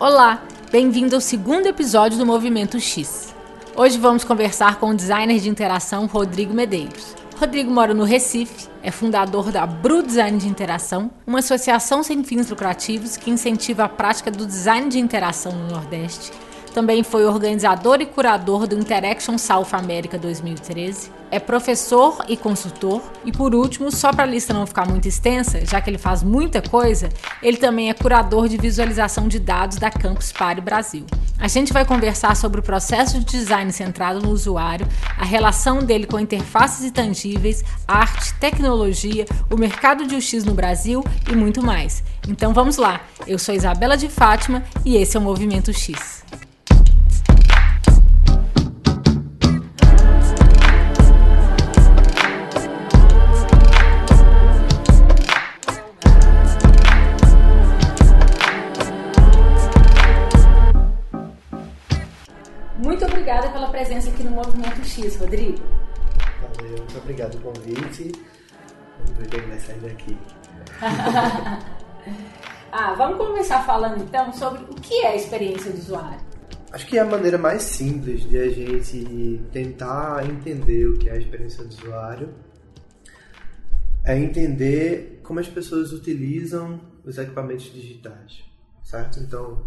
Olá, bem-vindo ao segundo episódio do Movimento X. Hoje vamos conversar com o designer de interação Rodrigo Medeiros. Rodrigo mora no Recife, é fundador da Bru Design de Interação, uma associação sem fins lucrativos que incentiva a prática do design de interação no Nordeste também foi organizador e curador do Interaction South America 2013. É professor e consultor. E por último, só para a lista não ficar muito extensa, já que ele faz muita coisa, ele também é curador de visualização de dados da Campus Party Brasil. A gente vai conversar sobre o processo de design centrado no usuário, a relação dele com interfaces intangíveis, arte, tecnologia, o mercado de UX no Brasil e muito mais. Então vamos lá. Eu sou Isabela de Fátima e esse é o Movimento X. presença aqui no Movimento X, Rodrigo. Valeu, muito obrigado pelo convite. Vamos ver quem vai sair daqui. ah, vamos começar falando então sobre o que é a experiência do usuário. Acho que é a maneira mais simples de a gente tentar entender o que é a experiência do usuário é entender como as pessoas utilizam os equipamentos digitais, certo? Então,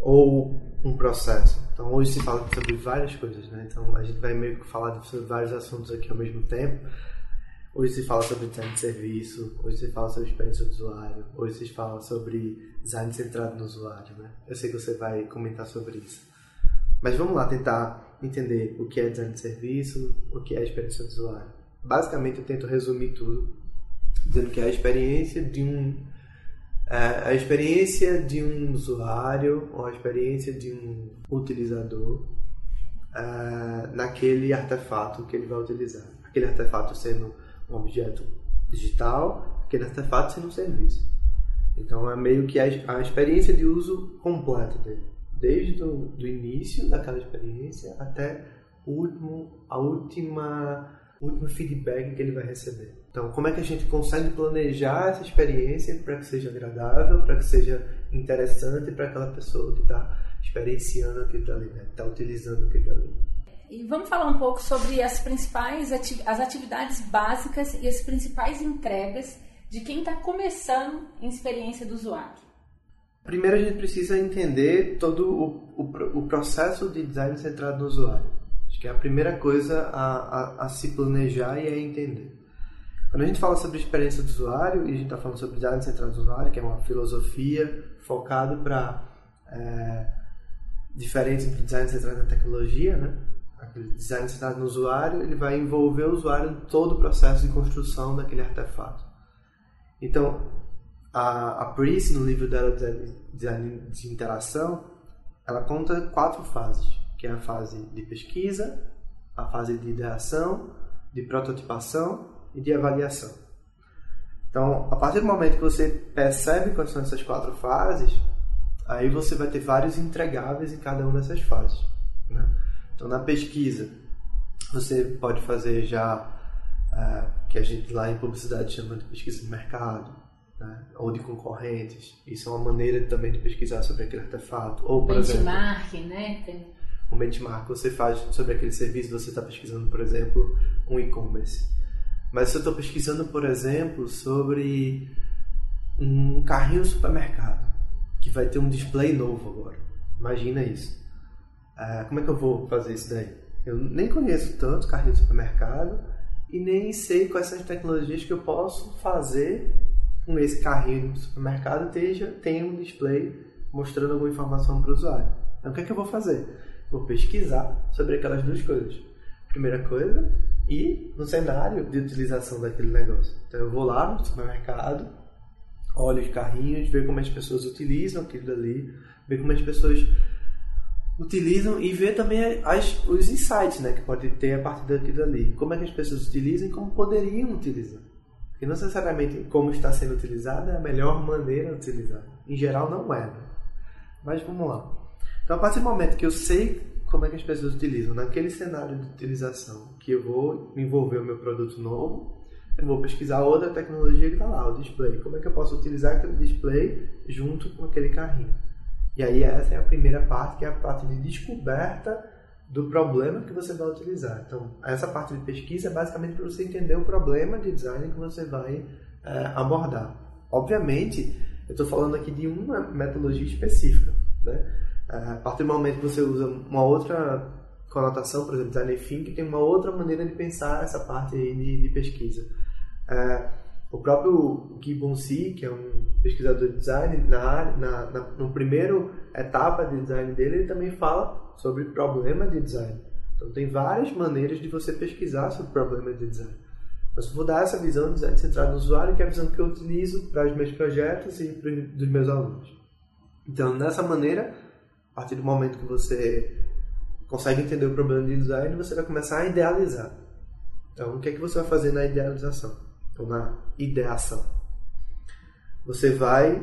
ou um processo. Então hoje se fala sobre várias coisas, né? Então a gente vai meio que falar sobre vários assuntos aqui ao mesmo tempo. Hoje se fala sobre design de serviço, hoje se fala sobre experiência do usuário, hoje se fala sobre design centrado no usuário, né? Eu sei que você vai comentar sobre isso. Mas vamos lá tentar entender o que é design de serviço, o que é experiência do usuário. Basicamente eu tento resumir tudo dizendo que é a experiência de um a experiência de um usuário ou a experiência de um utilizador uh, naquele artefato que ele vai utilizar. Aquele artefato sendo um objeto digital, aquele artefato sendo um serviço. Então é meio que a, a experiência de uso completa dele, desde o do início daquela experiência até o último, a última, último feedback que ele vai receber. Então, como é que a gente consegue planejar essa experiência para que seja agradável, para que seja interessante para aquela pessoa que está experienciando aquilo ali, né? está utilizando aquilo ali. E vamos falar um pouco sobre as principais as atividades básicas e as principais entregas de quem está começando em experiência do usuário. Primeiro a gente precisa entender todo o, o, o processo de design centrado no usuário. Acho que é a primeira coisa a, a, a se planejar e a entender. Quando a gente fala sobre experiência do usuário, e a gente está falando sobre design centrado do usuário, que é uma filosofia focada para é, diferente do design centrado na tecnologia, né? Aquele design centrado no usuário, ele vai envolver o usuário em todo o processo de construção daquele artefato. Então, a, a no livro dela Design de Interação, ela conta quatro fases, que é a fase de pesquisa, a fase de ideação, de prototipação e de avaliação. Então, a partir do momento que você percebe quais são essas quatro fases, aí você vai ter vários entregáveis em cada uma dessas fases. Né? Então, na pesquisa, você pode fazer já, uh, que a gente lá em publicidade chama de pesquisa de mercado, né? ou de concorrentes. Isso é uma maneira também de pesquisar sobre aquele artefato. Ou, por benchmark, exemplo, né? Tem... Um benchmark você faz sobre aquele serviço, você está pesquisando, por exemplo, um e-commerce. Mas se eu estou pesquisando, por exemplo, sobre um carrinho supermercado que vai ter um display novo agora. Imagina isso. Ah, como é que eu vou fazer isso daí? Eu nem conheço tanto carrinho supermercado e nem sei quais são as tecnologias que eu posso fazer com esse carrinho supermercado esteja tenha um display mostrando alguma informação para o usuário. Então, o que é que eu vou fazer? Vou pesquisar sobre aquelas duas coisas. Primeira coisa, e no cenário de utilização daquele negócio. Então eu vou lá no supermercado, olho os carrinhos, ver como as pessoas utilizam aquilo ali, ver como as pessoas utilizam e ver também as, os insights né, que pode ter a partir daquilo ali. Como é que as pessoas utilizam e como poderiam utilizar. Porque não necessariamente como está sendo utilizada é a melhor maneira de utilizar. Em geral não é. Né? Mas vamos lá. Então a partir do momento que eu sei como é que as pessoas utilizam. Naquele cenário de utilização que eu vou envolver o meu produto novo, eu vou pesquisar outra tecnologia que está lá, o display. Como é que eu posso utilizar aquele display junto com aquele carrinho? E aí essa é a primeira parte, que é a parte de descoberta do problema que você vai utilizar. Então, essa parte de pesquisa é basicamente para você entender o problema de design que você vai é, abordar. Obviamente, eu estou falando aqui de uma metodologia específica. Né? A partir do momento que você usa uma outra conotação, por exemplo, design thinking, tem uma outra maneira de pensar essa parte de, de pesquisa. É, o próprio Gibbon Si, que é um pesquisador de design, na, na, na no primeiro etapa de design dele, ele também fala sobre problema de design. Então, tem várias maneiras de você pesquisar sobre problema de design. Mas vou dar essa visão de design centrado no usuário, que é a visão que eu utilizo para os meus projetos e para os dos meus alunos. Então, dessa maneira, a partir do momento que você consegue entender o problema de design, você vai começar a idealizar. Então, o que é que você vai fazer na idealização? Ou na ideação? Você vai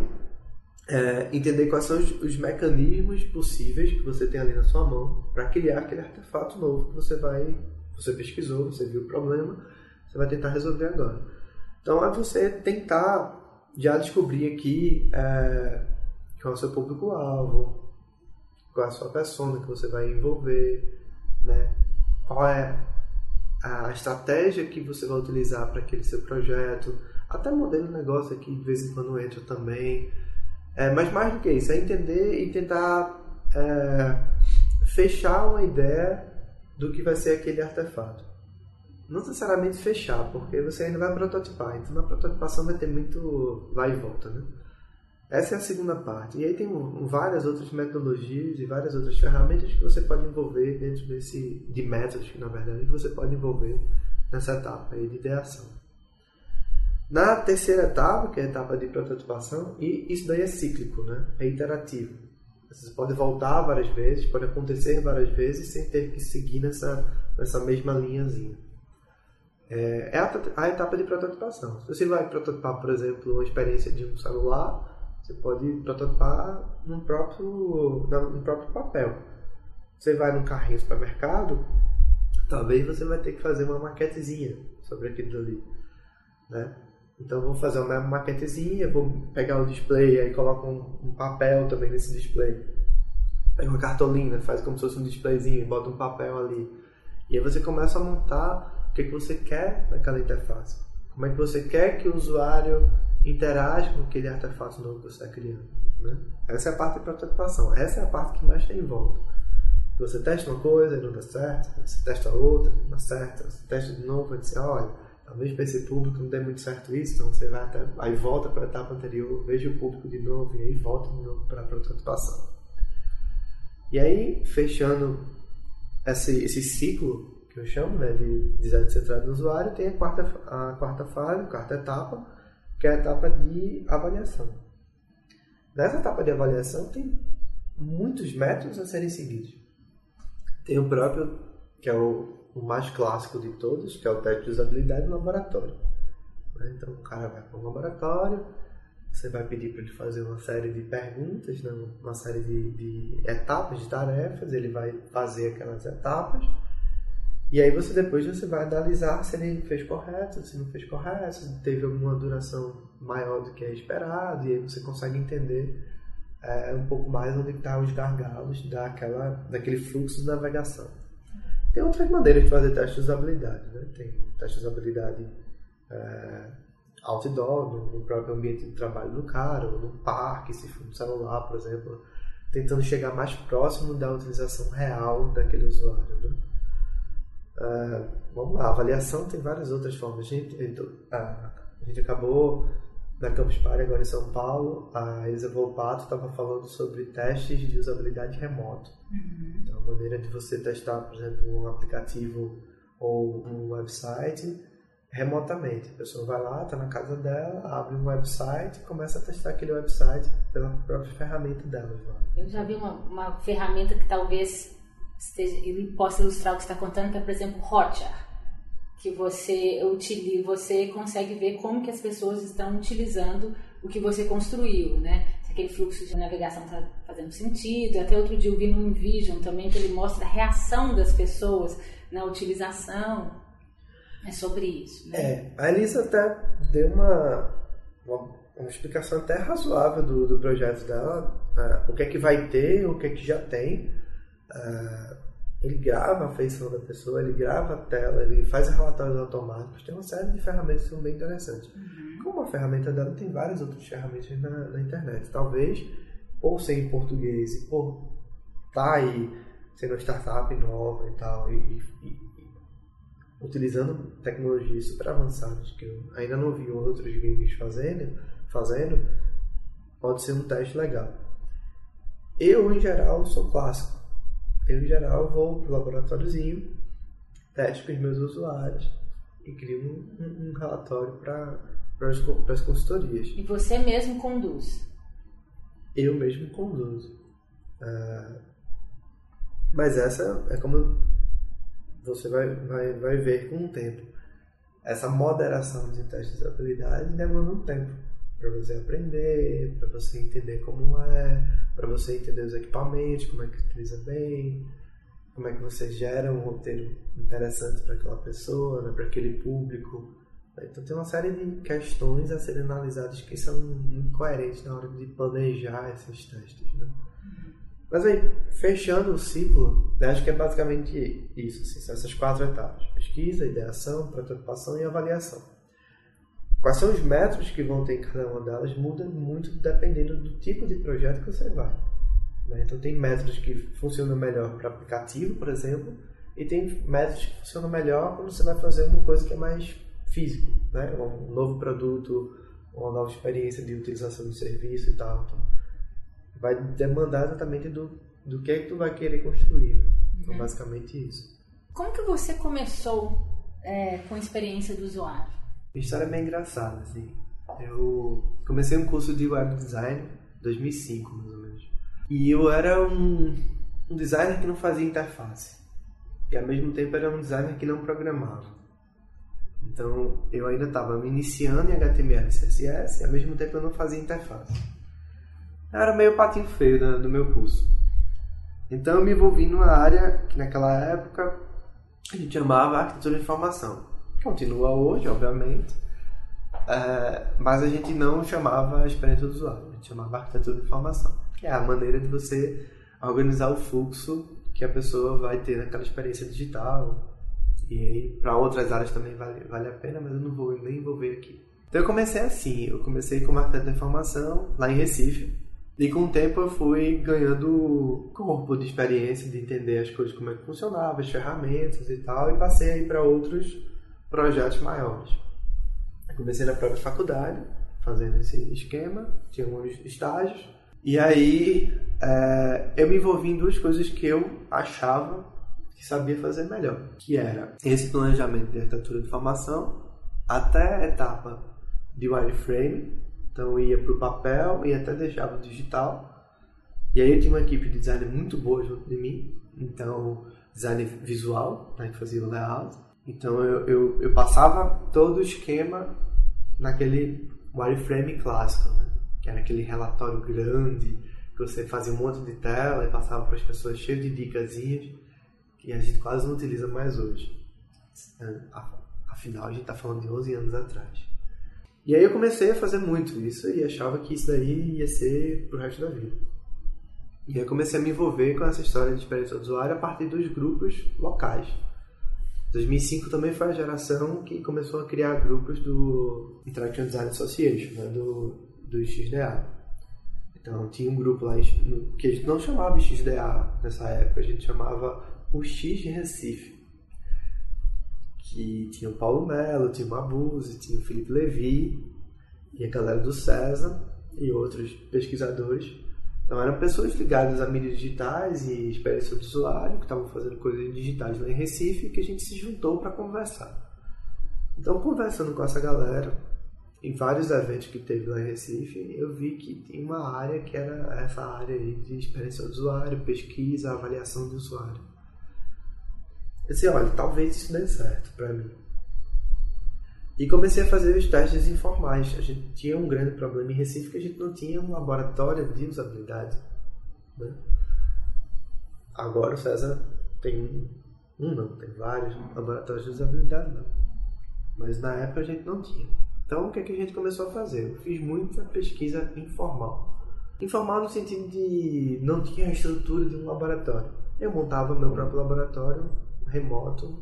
é, entender quais são os, os, mecanismos possíveis que você tem ali na sua mão para criar aquele artefato novo que você vai, você pesquisou, você viu o problema, você vai tentar resolver agora. Então é você tentar já descobrir aqui é, qual é o seu público-alvo, qual é a sua persona que você vai envolver, né? qual é a estratégia que você vai utilizar para aquele seu projeto, até modelo de negócio aqui de vez em quando entra também. É, mas mais do que isso, é entender e tentar é, fechar uma ideia do que vai ser aquele artefato. Não necessariamente fechar, porque você ainda vai prototipar. Então na prototipação vai ter muito vai e volta, né? Essa é a segunda parte. E aí tem várias outras metodologias e várias outras ferramentas que você pode envolver dentro desse de métodos na verdade que você pode envolver nessa etapa aí de ideação. Na terceira etapa, que é a etapa de prototipação, e isso daí é cíclico, né? É iterativo. Você pode voltar várias vezes, pode acontecer várias vezes sem ter que seguir nessa, nessa mesma linhazinha. É, é a, a etapa de prototipação. Se você vai prototipar, por exemplo, uma experiência de um celular, você pode prototipar no próprio, no próprio papel. Você vai num carrinho supermercado, talvez você vai ter que fazer uma maquetezinha sobre aquilo ali. Né? Então vou fazer uma maquetezinha, vou pegar o display, aí coloco um, um papel também nesse display. Pega uma cartolina, faz como se fosse um displayzinho, bota um papel ali. E aí você começa a montar o que, que você quer naquela interface. Como é que você quer que o usuário interage com aquele artefato novo que você está criando. Né? Essa é a parte de prototipação. Essa é a parte que mais tem em volta. Você testa uma coisa e não dá certo, você testa outra, não dá certo, você testa de novo e diz, olha, talvez para esse público não dê muito certo isso, então você vai até, aí volta para a etapa anterior, veja o público de novo e aí volta de novo para a prototipação. E aí, fechando esse, esse ciclo que eu chamo né, de design centrado no usuário, tem a quarta, a quarta fase, a quarta etapa, que é a etapa de avaliação. Nessa etapa de avaliação tem muitos métodos a serem seguidos. Tem o próprio, que é o o mais clássico de todos, que é o teste de usabilidade no laboratório. Né? Então, o cara vai para um laboratório, você vai pedir para ele fazer uma série de perguntas, né? uma série de, de, etapas de tarefas, ele vai fazer aquelas etapas, e aí você depois você vai analisar se ele fez correto, se não fez correto, se teve alguma duração maior do que é esperado, e aí você consegue entender é, um pouco mais onde estão tá os gargalos daquela, daquele fluxo de navegação. Tem outras maneiras de fazer teste de usabilidade. Né? Tem teste de usabilidade é, outdoor, no, no, próprio ambiente de trabalho do cara, ou no parque, se for no celular, por exemplo, tentando chegar mais próximo da utilização real daquele usuário. Né? É, vamos lá, avaliação tem várias outras formas. A gente, a, a gente acabou na Campus Party, agora em São Paulo, a Isa Volpato estava falando sobre testes de usabilidade remoto. Uhum. Então, a maneira de você testar, por exemplo, um aplicativo ou um website remotamente. A pessoa vai lá, está na casa dela, abre um website e começa a testar aquele website pela própria ferramenta dela. Eu já vi uma, uma ferramenta que talvez esteja, ele possa ilustrar o que está contando, que é, por exemplo, Hotjar que você utiliza, você consegue ver como que as pessoas estão utilizando o que você construiu, né? Se aquele fluxo de navegação está fazendo sentido. Até outro dia eu vi no InVision também que ele mostra a reação das pessoas na utilização. É sobre isso, né? É, a Elisa até deu uma, uma uma explicação até razoável do, do projeto dela, o que é que vai ter, o que é que já tem. Uh, ele grava a feição da pessoa, ele grava a tela, ele faz relatórios automáticos, tem uma série de ferramentas que são bem interessantes. Uhum. Como a ferramenta dela, tem várias outras ferramentas na, na internet. Talvez, ou ser em português, ou tá aí sendo uma startup nova e tal, e, e, e utilizando tecnologias super avançadas que eu ainda não vi outros gringos fazendo, fazendo, pode ser um teste legal. Eu, em geral, sou clássico. Eu, em geral, vou para o laboratóriozinho, testo com os meus usuários e crio um, um relatório para as consultorias. E você mesmo conduz? Eu mesmo conduzo. Uh, mas essa é como você vai, vai, vai ver com o tempo. Essa moderação de testes de habilidade demanda um tempo para você aprender, para você entender como é, para você entender os equipamentos, como é que utiliza bem, como é que você gera um roteiro interessante para aquela pessoa, né, para aquele público. Então tem uma série de questões a serem analisadas que são muito coerentes na hora de planejar esses testes. Né? Mas aí, fechando o ciclo, né, acho que é basicamente isso, assim, são essas quatro etapas: pesquisa, ideação, prototipação e avaliação. Quais são os métodos que vão ter em cada uma delas muda muito dependendo do tipo de projeto que você vai. Né? Então, tem métodos que funcionam melhor para aplicativo, por exemplo, e tem métodos que funcionam melhor quando você vai fazer uma coisa que é mais físico, né? um novo produto, uma nova experiência de utilização do serviço e tal. Então, vai demandar exatamente do, do que é que tu vai querer construir. Né? Então, uhum. basicamente isso. Como que você começou é, com a experiência do usuário? A história é bem engraçada, assim. Eu comecei um curso de web design em 2005, mais ou menos. E eu era um, um designer que não fazia interface. E ao mesmo tempo era um designer que não programava. Então eu ainda estava me iniciando em HTML e CSS e ao mesmo tempo eu não fazia interface era meio patinho feio do, do meu curso. Então eu me envolvi numa área que naquela época a gente chamava arquitetura de informação. Continua hoje, obviamente, é, mas a gente não chamava experiência do usuário, a gente chamava arquitetura de informação, que é a maneira de você organizar o fluxo que a pessoa vai ter naquela experiência digital. E para outras áreas também vale, vale a pena, mas eu não vou nem envolver aqui. Então eu comecei assim, eu comecei como arquiteto de informação lá em Recife, e com o tempo eu fui ganhando corpo de experiência, de entender as coisas, como é que funcionava, as ferramentas e tal, e passei aí para outros projetos maiores. Eu comecei na própria faculdade, fazendo esse esquema, tinha alguns estágios, e aí é, eu me envolvi em duas coisas que eu achava que sabia fazer melhor, que era esse planejamento de arquitetura de formação até a etapa de wireframe, então ia para o papel e até deixava o digital. E aí eu tinha uma equipe de design muito boa junto de mim. Então, design visual, né, que fazia o layout. Então eu, eu, eu, passava todo o esquema naquele wireframe clássico, né? que era aquele relatório grande, que você fazia um monte de tela e passava para as pessoas cheio de dicasinhas, que a gente quase não utiliza mais hoje. Afinal, a gente está falando de 11 anos atrás. E aí eu comecei a fazer muito isso e achava que isso daí ia ser pro resto da vida. E aí eu comecei a me envolver com essa história de experiência do usuário a partir dos grupos locais. 2005 também foi a geração que começou a criar grupos do Interaction Design Association, né, do, do XDA. Então tinha um grupo lá que a gente não chamava XDA nessa época, a gente chamava o X de Recife que tinha o Paulo Melo, tinha o Mabuse, tinha o Felipe Levi e a galera do César e outros pesquisadores. Então eram pessoas ligadas a mídias digitais e experiência do usuário, que estavam fazendo coisas digitais lá em Recife, que a gente se juntou para conversar. Então, conversando com essa galera, em vários eventos que teve lá em Recife, eu vi que tinha uma área que era essa área de experiência do usuário, pesquisa, avaliação do usuário. Eu disse, olha, talvez isso dê certo para mim. E comecei a fazer os testes informais. A gente tinha um grande problema em Recife que a gente não tinha um laboratório de usabilidade. Né? Agora o César tem um, um não, tem vários laboratórios de usabilidade não. Mas na época a gente não tinha. Então, o que, é que a gente começou a fazer? Eu fiz muita pesquisa informal. Informal no sentido de não tinha a estrutura de um laboratório. Eu montava meu próprio laboratório remoto,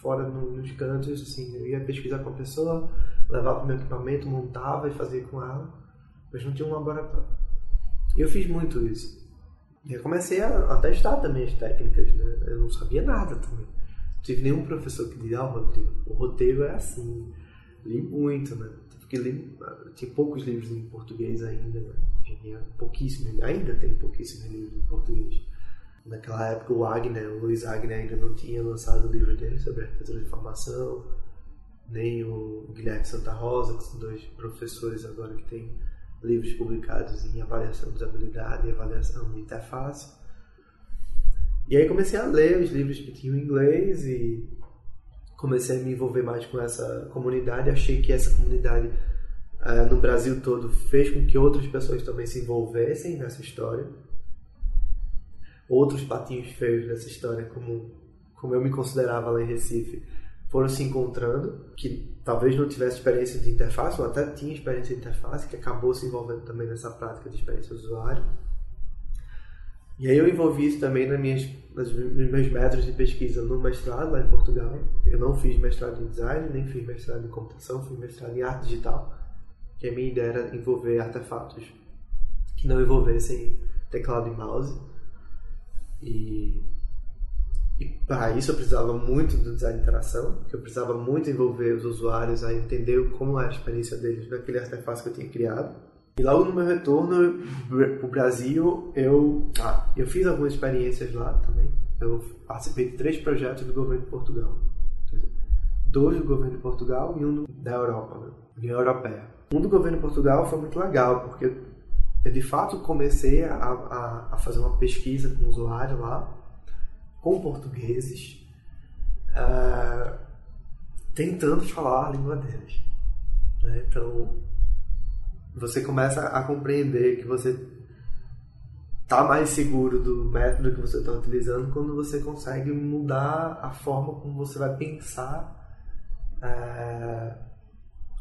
fora no, nos cantos, assim, eu ia pesquisar com a pessoa, levava meu equipamento, montava e fazia com ela, mas não tinha um laboratório. E eu fiz muito isso. E eu comecei a, a testar também as técnicas, né? Eu não sabia nada também. Não tive nenhum professor que dizia, ah, Rodrigo, o roteiro é assim. Li muito, né? Porque li, tinha poucos livros em português ainda, né? Tinha pouquíssimos, ainda tem pouquíssimos livros em português. Naquela época o Wagner, o Luiz Wagner ainda não tinha lançado o livro dele sobre arquitetura de informação, nem o Guilherme Santa Rosa, que são dois professores agora que têm livros publicados em avaliação de usabilidade e avaliação de interface. E aí comecei a ler os livros que tinham em inglês e comecei a me envolver mais com essa comunidade. Achei que essa comunidade uh, no Brasil todo fez com que outras pessoas também se envolvessem nessa história. Outros patinhos feios dessa história, como, como eu me considerava lá em Recife, foram se encontrando, que talvez não tivesse experiência de interface, ou até tinha experiência de interface, que acabou se envolvendo também nessa prática de experiência do usuário. E aí eu envolvi isso também nas minhas, nas, nos meus métodos de pesquisa no mestrado lá em Portugal. Eu não fiz mestrado em design, nem fiz mestrado em computação, fiz mestrado em arte digital, que a minha ideia era envolver artefatos que não envolvessem teclado e mouse. E e para isso eu precisava muito do design de interação, que eu precisava muito envolver os usuários a entender como era a experiência deles naquele artefato que eu tinha criado. E logo no meu retorno para o Brasil, eu, ah, eu fiz algumas experiências lá também. Eu participei de três projetos do governo de Portugal. Dois do governo de Portugal e um da Europa, né? União Europeia. Um do governo de Portugal foi muito legal, porque eu de fato comecei a, a, a fazer uma pesquisa com usuário lá com portugueses, uh, tentando falar a língua deles. Né? Então, você começa a compreender que você está mais seguro do método que você está utilizando quando você consegue mudar a forma como você vai pensar uh,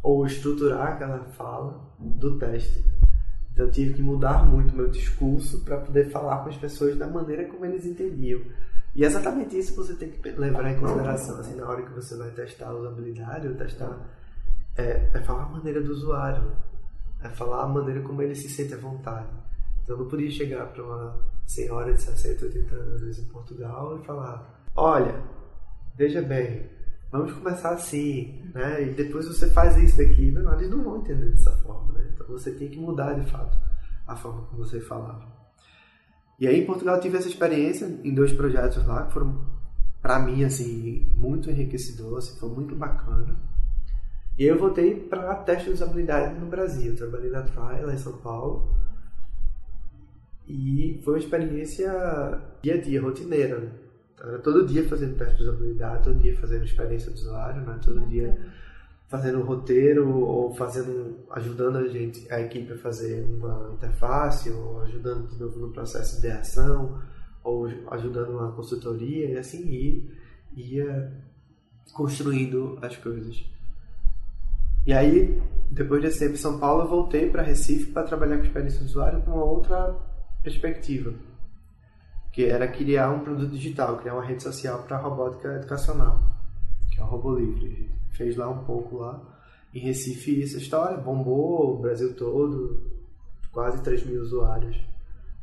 ou estruturar aquela fala do teste. Então, eu tive que mudar muito meu discurso para poder falar com as pessoas da maneira como eles entendiam. E é exatamente isso que você tem que levar em consideração assim, na hora que você vai testar a usabilidade ou testar. É, é falar a maneira do usuário, é falar a maneira como ele se sente à vontade. Então eu não podia chegar para uma senhora de 60, 80 anos em Portugal e falar: olha, veja bem, vamos começar assim, né? E depois você faz isso daqui. Não, eles não vão entender dessa forma, né? Você tem que mudar de fato a forma como você falava. E aí em Portugal eu tive essa experiência em dois projetos lá que foram para mim assim muito enriquecedor, assim, foi muito bacana. E aí eu voltei para teste de usabilidade no Brasil. Eu trabalhei na Trial em São Paulo. E foi uma experiência dia a dia, rotineira. Né? Era todo dia fazendo teste de usabilidade, todo dia fazendo experiência do usuário, né? todo dia fazendo roteiro ou fazendo, ajudando a gente, a equipe a fazer uma interface ou ajudando de novo no processo de ação ou ajudando uma consultoria e assim ia, ia construindo as coisas. E aí, depois de ser em São Paulo, eu voltei para Recife para trabalhar com experiência do usuário com uma outra perspectiva, que era criar um produto digital, criar uma rede social para robótica educacional, que é o Robô Livre fez lá um pouco lá. Em Recife essa história bombou o Brasil todo, quase 3 mil usuários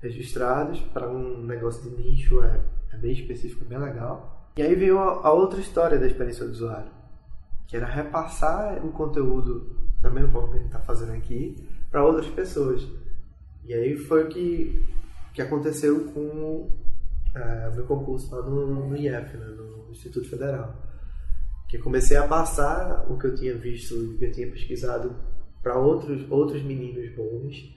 registrados para um negócio de nicho, é, é bem específico, bem legal. E aí veio a, a, outra história da experiência do usuário, que era repassar o conteúdo da mesma forma que a gente está fazendo aqui para outras pessoas. E aí foi o que, que aconteceu com é, o meu concurso lá no, no IEF, né, no Instituto Federal que comecei a passar o que eu tinha visto, o que eu tinha pesquisado para outros outros meninos bons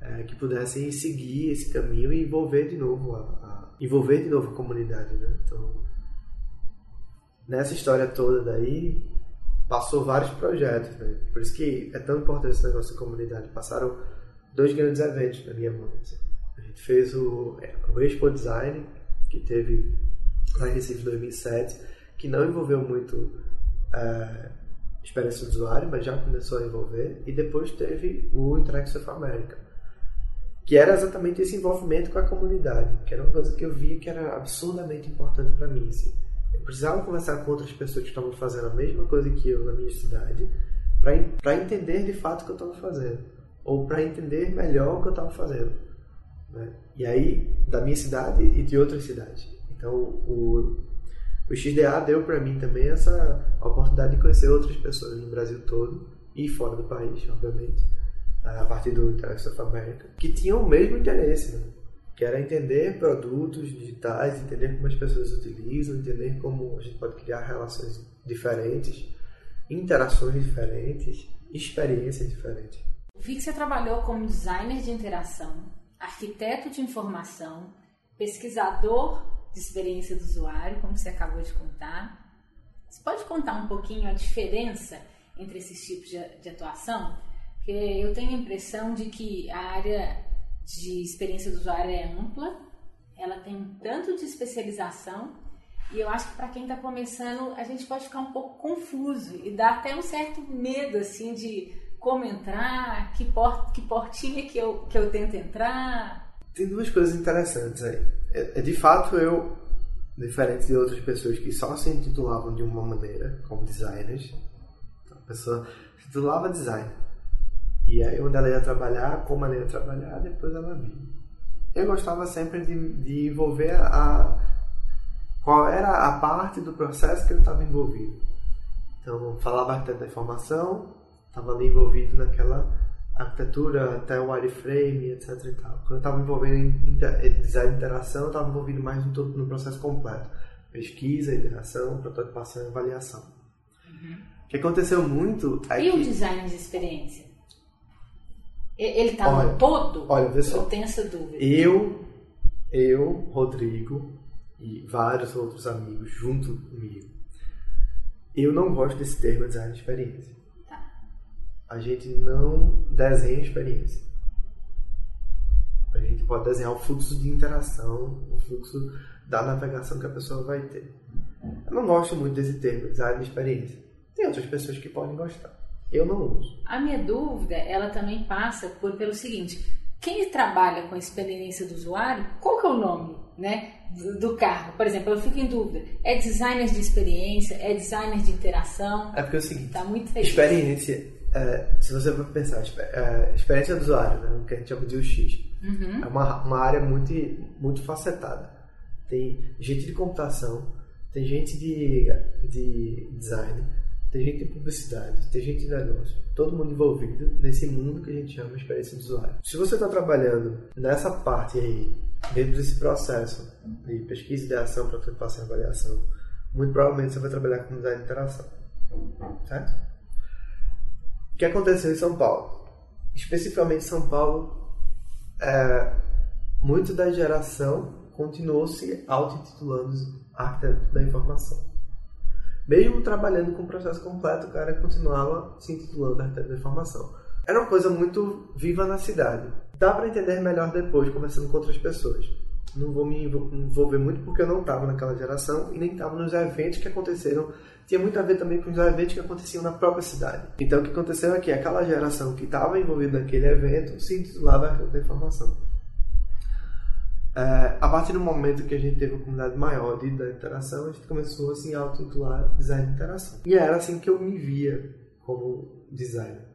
é, que pudessem seguir esse caminho e envolver de novo a, a envolver de novo a comunidade, né? Então nessa história toda daí passou vários projetos, né? Por isso que é tão importante esse negócio da comunidade. Passaram dois grandes eventos na minha mão. Assim. A gente fez o, é, o Expo Design, que teve lá em Recife 2007, que não envolveu muito é, experiência do usuário, mas já começou a envolver. E depois teve o Interact of America, que era exatamente esse envolvimento com a comunidade, que era uma coisa que eu via que era absurdamente importante para mim. Assim. Eu precisava conversar com outras pessoas que estavam fazendo a mesma coisa que eu na minha cidade, para entender de fato o que eu estava fazendo, ou para entender melhor o que eu estava fazendo. Né? E aí, da minha cidade e de outras cidades. Então, o, o XDA deu para mim também essa oportunidade de conhecer outras pessoas no Brasil todo e fora do país, obviamente, a partir do Interest of America, que tinham o mesmo interesse, né? que era entender produtos digitais, entender como as pessoas utilizam, entender como a gente pode criar relações diferentes, interações diferentes, experiências diferentes. Vi que você trabalhou como designer de interação, arquiteto de informação, pesquisador de experiência do usuário, como você acabou de contar. Você pode contar um pouquinho a diferença entre esses tipos de, de atuação? Porque eu tenho a impressão de que a área de experiência do usuário é ampla, ela tem tanto de especialização e eu acho que para quem está começando a gente pode ficar um pouco confuso e dá até um certo medo assim de como entrar, que, port, que portinha que eu, que eu tento entrar. Tem duas coisas interessantes aí. É, é, de fato eu, diferente de outras pessoas que só se intitulavam de uma maneira, como designers, a pessoa se titulava designer e aí, onde ela ia trabalhar, como ela ia trabalhar, depois ela via. Eu gostava sempre de, de envolver a. qual era a parte do processo que eu estava envolvido. Então, falava arquiteto da informação, estava ali envolvido naquela arquitetura, até o wireframe, etc. E tal. Quando eu estava envolvendo em design de interação, eu estava envolvido mais no, no processo completo. Pesquisa, interação, prototipação e avaliação. Uhum. O que aconteceu muito é E que... o design de experiência? Ele está no todo? Olha, vê só. Eu tenho essa dúvida. Eu, eu, Rodrigo e vários outros amigos junto comigo, eu não gosto desse termo design de experiência. A gente não desenha experiência. A gente pode desenhar o fluxo de interação, o fluxo da navegação que a pessoa vai ter. Eu não gosto muito desse termo, design de experiência. Tem outras pessoas que podem gostar. Eu não uso. A minha dúvida, ela também passa por, pelo seguinte: quem trabalha com a experiência do usuário, qual que é o nome né, do, do carro? Por exemplo, eu fico em dúvida: é designer de experiência, é designer de interação? É porque é o seguinte: tá muito feliz. experiência, é, se você for pensar, é, experiência do usuário, né, o que a gente chama de UX, uhum. é uma, uma área muito, muito facetada. Tem gente de computação, tem gente de, de design tem gente de publicidade, tem gente de negócio, todo mundo envolvido nesse mundo que a gente chama de experiência de usuário. Se você está trabalhando nessa parte aí, dentro desse processo de pesquisa, ideação, prototipação e avaliação, muito provavelmente você vai trabalhar com design de interação. Certo? O que aconteceu em São Paulo? Especificamente São Paulo, é, muito da geração continuou se auto-intitulando arquiteto da informação. Mesmo trabalhando com o processo completo, o cara continuava se intitulando arquiteto de informação. Era uma coisa muito viva na cidade. Dá para entender melhor depois, conversando com outras pessoas. Não vou me envolver muito porque eu não estava naquela geração e nem estava nos eventos que aconteceram. Tinha muito a ver também com os eventos que aconteciam na própria cidade. Então o que aconteceu é que aquela geração que estava envolvida naquele evento se arquiteto de informação. É, a partir do momento que a gente teve uma comunidade maior de, da interação, a gente começou assim, a auto-titular design de interação. E era assim que eu me via como designer.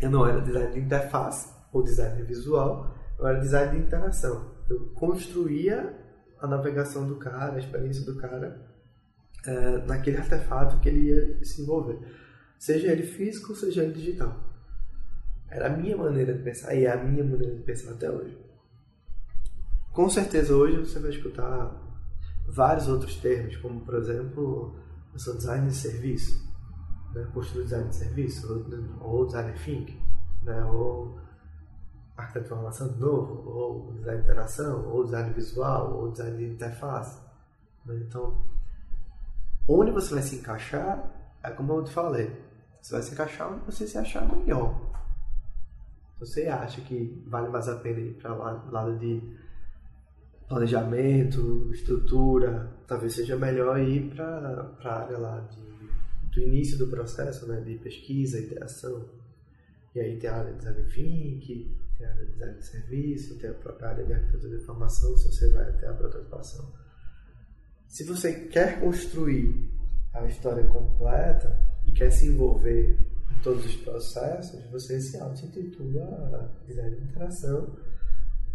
Eu não era designer de interface ou designer visual, eu era designer de interação. Eu construía a navegação do cara, a experiência do cara é, naquele artefato que ele ia se envolver. Seja ele físico, seja ele digital. Era a minha maneira de pensar e é a minha maneira de pensar até hoje. Com certeza hoje você vai escutar vários outros termos, como por exemplo, eu sou designer de serviço, né? construir design de serviço, ou, ou designer think, né? ou arquiteto de formação de novo, ou design de interação, ou design visual, ou design de interface. Né? Então, onde você vai se encaixar, é como eu te falei, você vai se encaixar onde você se achar melhor. Você acha que vale mais a pena ir para o lado de planejamento, estrutura, talvez seja melhor ir para a área lá de, do início do processo, né, de pesquisa, interação. E aí tem a área de design thinking, tem a área de design de serviço, tem a própria área de arquitetura de informação, se você vai até a prototipação. Se você quer construir a história completa e quer se envolver em todos os processos, você se auto-intitula design de interação.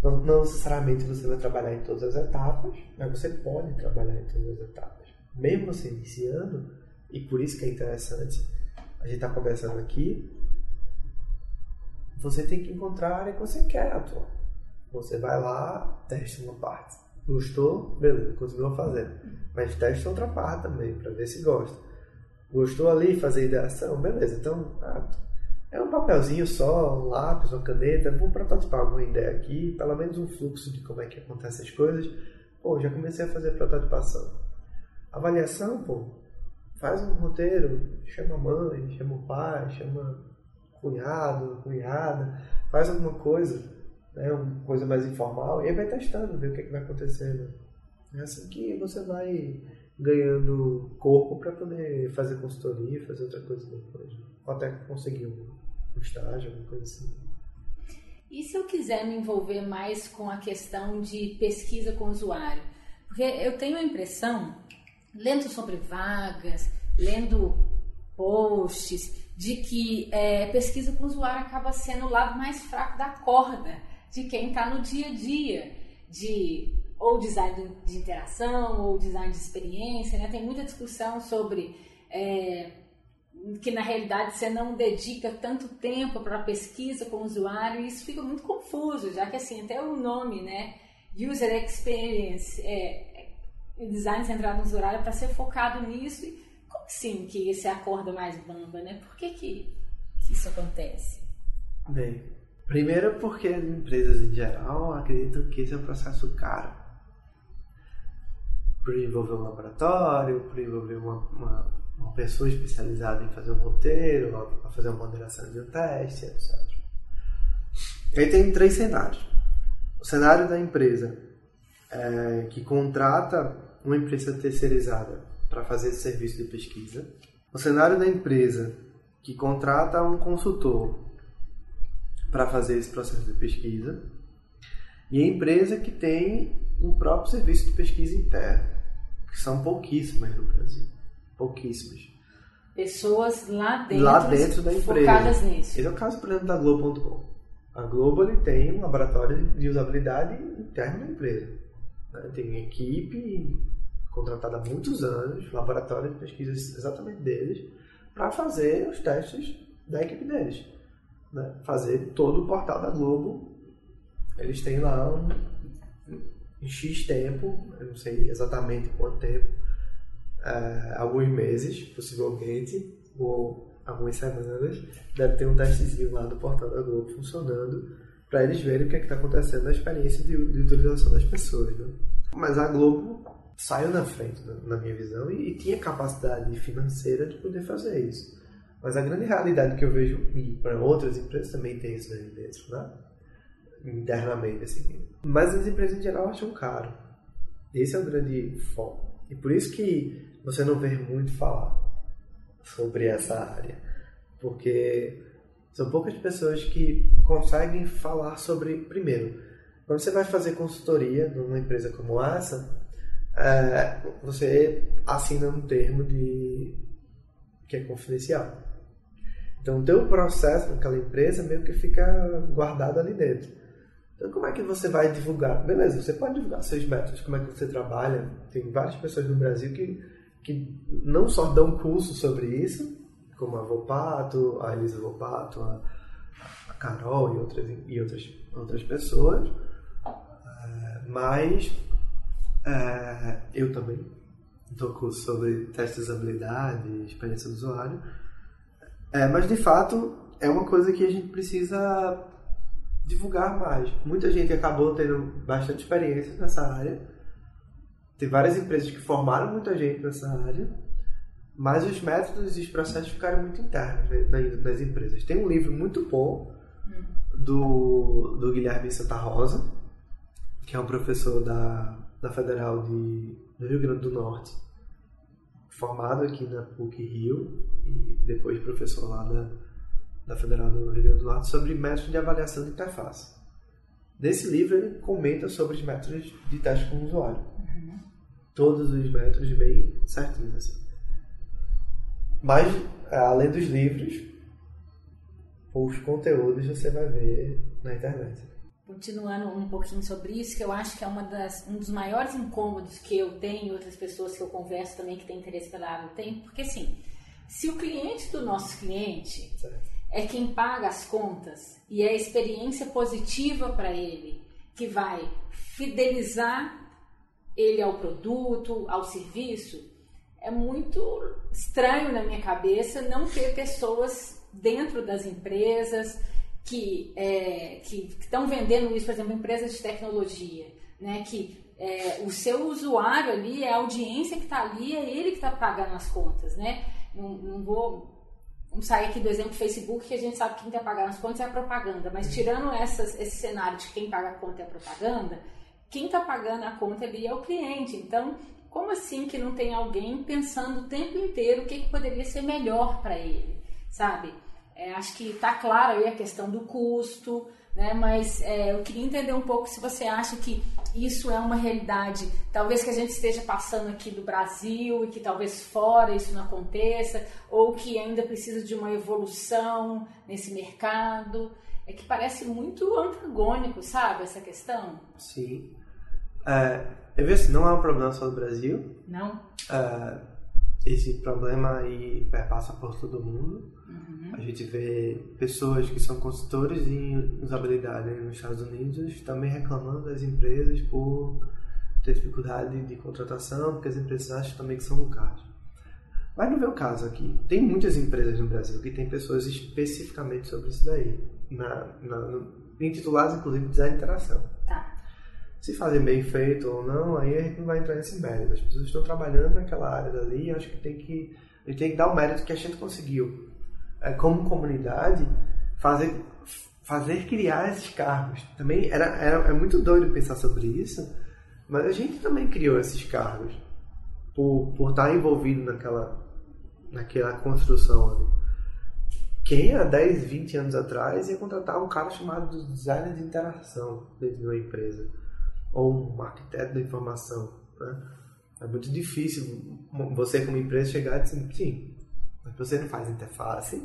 Não, não necessariamente você vai trabalhar em todas as etapas, mas você pode trabalhar em todas as etapas. Mesmo você iniciando, e por isso que é interessante a gente estar tá conversando aqui, você tem que encontrar a área que você quer atuar. Você vai lá, testa uma parte. Gostou? Beleza, continuou fazendo. Mas testa outra parte também, para ver se gosta. Gostou ali, fazer ideação? Beleza, então ah, é um papelzinho só, um lápis, uma caneta. Vou prototipar alguma ideia aqui, pelo menos um fluxo de como é que acontecem as coisas. Pô, já comecei a fazer prototipação. Avaliação, pô, faz um roteiro, chama a mãe, chama o pai, chama cunhado, cunhada, faz alguma coisa, né, uma coisa mais informal, e aí vai testando, ver o que, é que vai acontecendo. É assim que você vai ganhando corpo para poder fazer consultoria, fazer outra coisa depois. Ou até conseguir um, um estágio, alguma coisa assim. E se eu quiser me envolver mais com a questão de pesquisa com o usuário? Porque eu tenho a impressão, lendo sobre vagas, lendo posts, de que é, pesquisa com o usuário acaba sendo o lado mais fraco da corda de quem está no dia a dia, de ou design de interação ou design de experiência, né? Tem muita discussão sobre é, que na realidade você não dedica tanto tempo para pesquisa com o usuário e isso fica muito confuso, já que assim até o nome, né, user experience, é, é design centrado no usuário é para ser focado nisso. E assim que esse é a corda mais bamba, né? Por que que, que isso acontece? Bem, primeiro porque as empresas em geral acreditam que esse é um processo caro por envolver um laboratório, por envolver uma, uma, uma, pessoa especializada em fazer um roteiro, a, fazer uma moderação de um teste, etc. Aí tem três cenários. O cenário da empresa é, que contrata uma empresa terceirizada para fazer esse serviço de pesquisa. O cenário da empresa que contrata um consultor para fazer esse processo de pesquisa. E a empresa que tem um próprio serviço de pesquisa interno, que são pouquíssimas no Brasil. Pouquíssimas. Pessoas lá dentro, lá dentro da empresa. focadas nisso. Esse é o caso, por exemplo, da Globo.com. A Globo ele tem um laboratório de usabilidade interno da empresa. Tem equipe contratada há muitos anos, laboratório de pesquisa exatamente deles, para fazer os testes da equipe deles. Né? Fazer todo o portal da Globo. Eles têm lá um, em X tempo, eu não sei exatamente quanto tempo, é, alguns meses, possivelmente, ou algumas semanas, deve ter um testezinho lá do portal da Globo funcionando para eles verem o que é está acontecendo na experiência de, de, utilização das pessoas. Né? Mas a Globo saiu na frente, na, minha visão, e, e, tinha capacidade financeira de poder fazer isso. Mas a grande realidade que eu vejo, e para outras empresas também tem isso aí dentro, né? internamente, assim. Mas as empresas em geral acham caro. Esse é o grande foco. E por isso que você não vê muito falar sobre essa área. Porque são poucas pessoas que conseguem falar sobre. Primeiro, quando você vai fazer consultoria numa empresa como essa, é, você assina um termo de que é confidencial. Então, o teu processo naquela empresa meio que fica guardado ali dentro. Então, como é que você vai divulgar? Beleza, você pode divulgar seus métodos, como é que você trabalha. Tem várias pessoas no Brasil que, que não só dão curso sobre isso, como a Vopato, a Elisa Vopato, a, a Carol e outras, e outras, outras pessoas, é, mas é, eu também dou curso sobre testes de usabilidade, experiência do usuário. É, mas de fato é uma coisa que a gente precisa divulgar mais. Muita gente acabou tendo bastante experiência nessa área. Tem várias empresas que formaram muita gente nessa área, mas os métodos e os processos ficaram muito internos nas empresas. Tem um livro muito bom do, do Guilherme Santa Rosa, que é um professor da, da Federal de, do Rio Grande do Norte. formado aqui na PUC Rio e depois professor lá da, da Federal do Rio Grande do Norte sobre métodos de avaliação de interface. Nesse livro ele comenta sobre os métodos de teste com o usuário. Uhum. Todos os métodos bem certinhos assim. Mas além dos livros, os conteúdos você vai ver na internet continuando um pouquinho sobre isso, que eu acho que é uma das, um dos maiores incômodos que eu tenho e outras pessoas que eu converso também que têm interesse pela área têm, porque assim, se o cliente do nosso cliente é quem paga as contas e é a experiência positiva para ele que vai fidelizar ele ao produto, ao serviço, é muito estranho na minha cabeça não ter pessoas dentro das empresas que é, estão vendendo isso, por exemplo, empresas de tecnologia, né, que é, o seu usuário ali é a audiência que está ali, é ele que está pagando as contas, né? Não, não vou Vamos sair aqui do exemplo do Facebook, que a gente sabe que quem está pagando as contas é a propaganda. Mas tirando essas, esse cenário de quem paga a conta é a propaganda, quem está pagando a conta ali é o cliente. Então, como assim que não tem alguém pensando o tempo inteiro o que, que poderia ser melhor para ele, sabe? É, acho que está claro aí a questão do custo, né? mas é, eu queria entender um pouco se você acha que isso é uma realidade, talvez que a gente esteja passando aqui do Brasil e que talvez fora isso não aconteça, ou que ainda precisa de uma evolução nesse mercado. É que parece muito antagônico, sabe, essa questão? Sim. É, eu vejo assim, não é um problema só do Brasil. Não. É, esse problema aí perpassa por todo mundo. Uhum. A gente vê pessoas que são consultores em usabilidade nos Estados Unidos também reclamando das empresas por ter dificuldade de contratação, porque as empresas acham também que são caros. Mas não vê o caso aqui. Tem muitas empresas no Brasil que têm pessoas especificamente sobre isso daí, na, na, intituladas inclusive design de interação. Se fazem bem feito ou não, aí a gente não vai entrar nesse mérito. As pessoas estão trabalhando naquela área dali, acho que tem que a gente tem que dar o mérito que a gente conseguiu, é, como comunidade, fazer fazer criar esses cargos. Também era, era é muito doido pensar sobre isso, mas a gente também criou esses cargos por, por estar envolvido naquela naquela construção ali. Quem há 10, 20 anos atrás ia contratar um cara chamado designer de interação dentro de uma empresa? Ou um arquiteto da informação. Né? É muito difícil você, como empresa, chegar e dizer: sim, mas você não faz interface,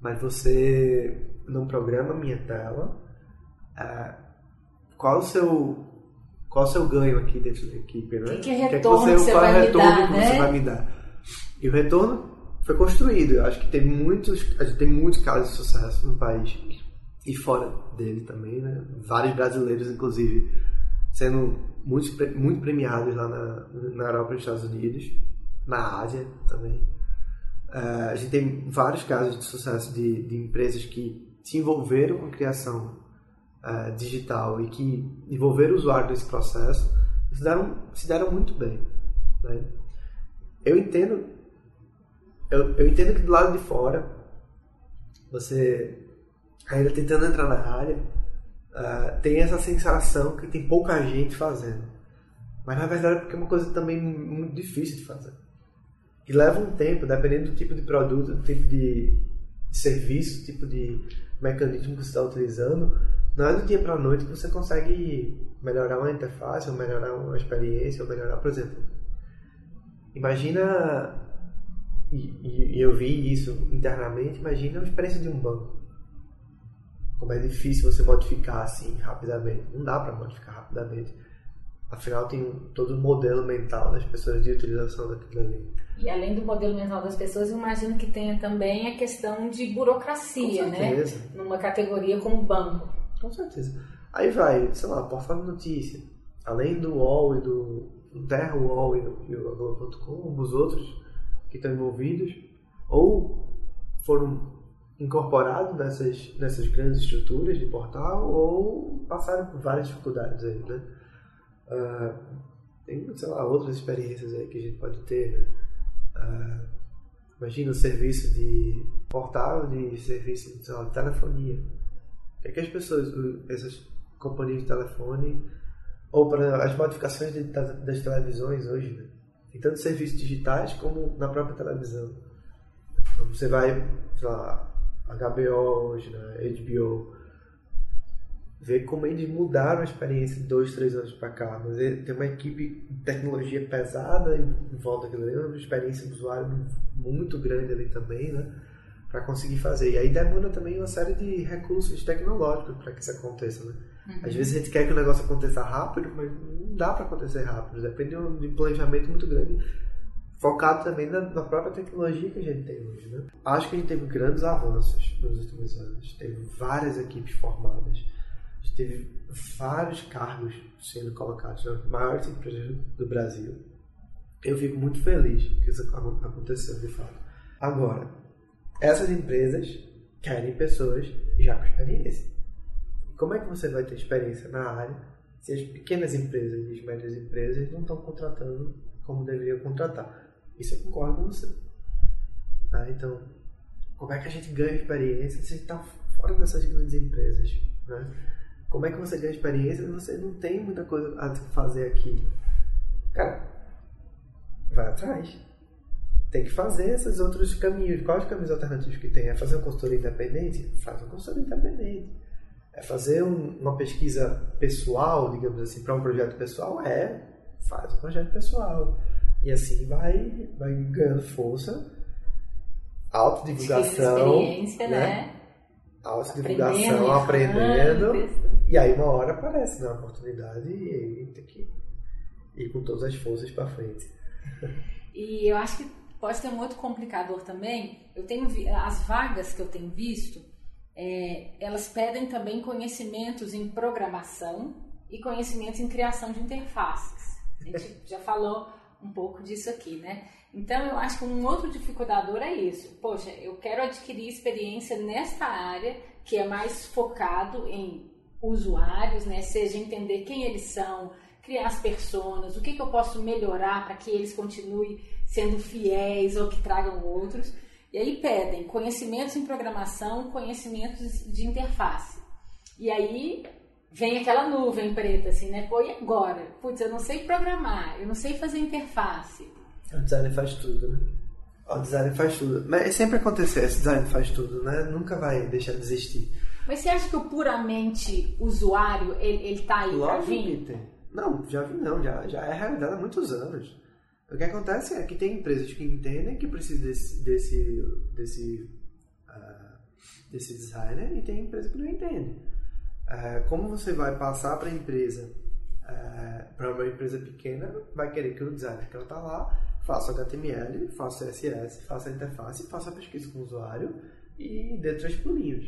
mas você não programa minha tela. É, qual o seu qual o seu ganho aqui dentro da equipe, né? Que, que é retorno que, é que você, que você vai retorno me dar, né? você vai me dar? E o retorno foi construído. Eu acho que tem muitos, a gente tem muitos casos de sucesso no país e fora dele também, né? Vários brasileiros, inclusive, sendo muito, muito premiados lá na, na Europa e nos Estados Unidos, na Ásia também. Uh, a gente tem vários casos de sucesso de, de empresas que se envolveram com a criação uh, digital e que envolveram o usuário nesse processo se deram, se deram muito bem. Né? Eu entendo eu, eu entendo que do lado de fora você ainda tentando entrar na área uh, tem essa sensação que tem pouca gente fazendo. Mas na verdade é porque é uma coisa também muito difícil de fazer. E leva um tempo, dependendo do tipo de produto, do tipo de, serviço, do tipo de mecanismo que você está utilizando, não é do dia para a noite que você consegue melhorar uma interface, ou melhorar uma experiência, ou melhorar, por exemplo. Imagina, e, e eu vi isso internamente, imagina a experiência de um banco como é difícil você modificar assim rapidamente. Não dá para modificar rapidamente. Afinal, tem todo o modelo mental das pessoas de utilização daquilo ali. E além do modelo mental das pessoas, eu imagino que tenha também a questão de burocracia, né? Numa categoria como banco. Com certeza. Aí vai, sei lá, portal de notícia. Além do UOL e do, Terra UOL e, do, o Globo.com, os outros que estão envolvidos, ou foram incorporado nessas, nessas grandes estruturas de portal ou passaram por várias dificuldades aí, né? Uh, tem, sei lá, outras experiências aí que a gente pode ter, né? Uh, imagina o serviço de portal de serviço sei lá, de telefonia. O que, é que as pessoas, essas companhias de telefone, ou para as modificações de, das, das, televisões hoje, né? tanto serviços digitais como na própria televisão. Então, você vai, sei lá, HBO hoje, né, HBO, ver como eles mudaram a experiência de dois, três anos para cá. Mas tem uma equipe de tecnologia pesada em volta daquilo ali, uma experiência do usuário muito grande ali também, né? Para conseguir fazer. E aí demanda também uma série de recursos tecnológicos para que isso aconteça, né? Uhum. Às vezes a gente quer que o negócio aconteça rápido, mas não dá para acontecer rápido. Depende de um, planejamento muito grande, focado também na, na, própria tecnologia que a gente tem hoje. Né? Acho que a gente teve grandes avanços nos últimos anos. Teve várias equipes formadas teve vários cargos sendo colocados nas maiores empresas do Brasil. Eu fico muito feliz que isso aconteceu de fato. Agora, essas empresas querem pessoas já com experiência. Como é que você vai ter experiência na área se as pequenas empresas e as médias empresas não estão contratando como deveriam contratar? Isso eu concordo com você. Tá? Então, como é que a gente ganha experiência se a gente está fora dessas grandes empresas? Né? Como é que você ganha experiência se você não tem muita coisa a fazer aqui? Cara, vai atrás. Tem que fazer esses outros caminhos. Quais os caminhos alternativos que tem? É fazer uma consultoria independente? Faz uma consultoria independente. É fazer um, uma pesquisa pessoal, digamos assim, para um projeto pessoal? É, faz um projeto pessoal. E assim vai, vai ganhando força, autodivulgação. Experiência, né? né? Autodivulgação, aprendendo. aprendendo e aí uma hora aparece né, uma oportunidade e aí tem que ir com todas as forças para frente. E eu acho que pode ter um outro complicador também. Eu tenho as vagas que eu tenho visto, é, elas pedem também conhecimentos em programação e conhecimentos em criação de interfaces. A gente já falou um pouco disso aqui, né? Então eu acho que um outro dificultador é isso. Poxa, eu quero adquirir experiência nesta área que é mais focado em usuários, né? Seja entender quem eles são, criar as personas, o que, que eu posso melhorar para que eles continuem sendo fiéis ou que tragam outros. E aí pedem conhecimentos em programação, conhecimentos de interface. E aí vem aquela nuvem preta, assim, né? Pô, e agora? Putz, eu não sei programar, eu não sei fazer interface. O design faz tudo, né? O design faz tudo. Mas sempre acontece, o design faz tudo, né? Nunca vai deixar de existir. Mas você acha que o puramente usuário, ele, ele tá aí Lógico pra vir? Não, já vi não, já, já é realidade há muitos anos. O que acontece é que tem empresas que entendem que precisa desse, desse, desse, uh, desse designer e tem empresas que não entendem. Uh, como você vai passar para a empresa, é, para uma empresa pequena, vai querer que o designer que ela está lá faça HTML, faça CSS, faça a interface, faça a pesquisa com o usuário e dê três pulinhos.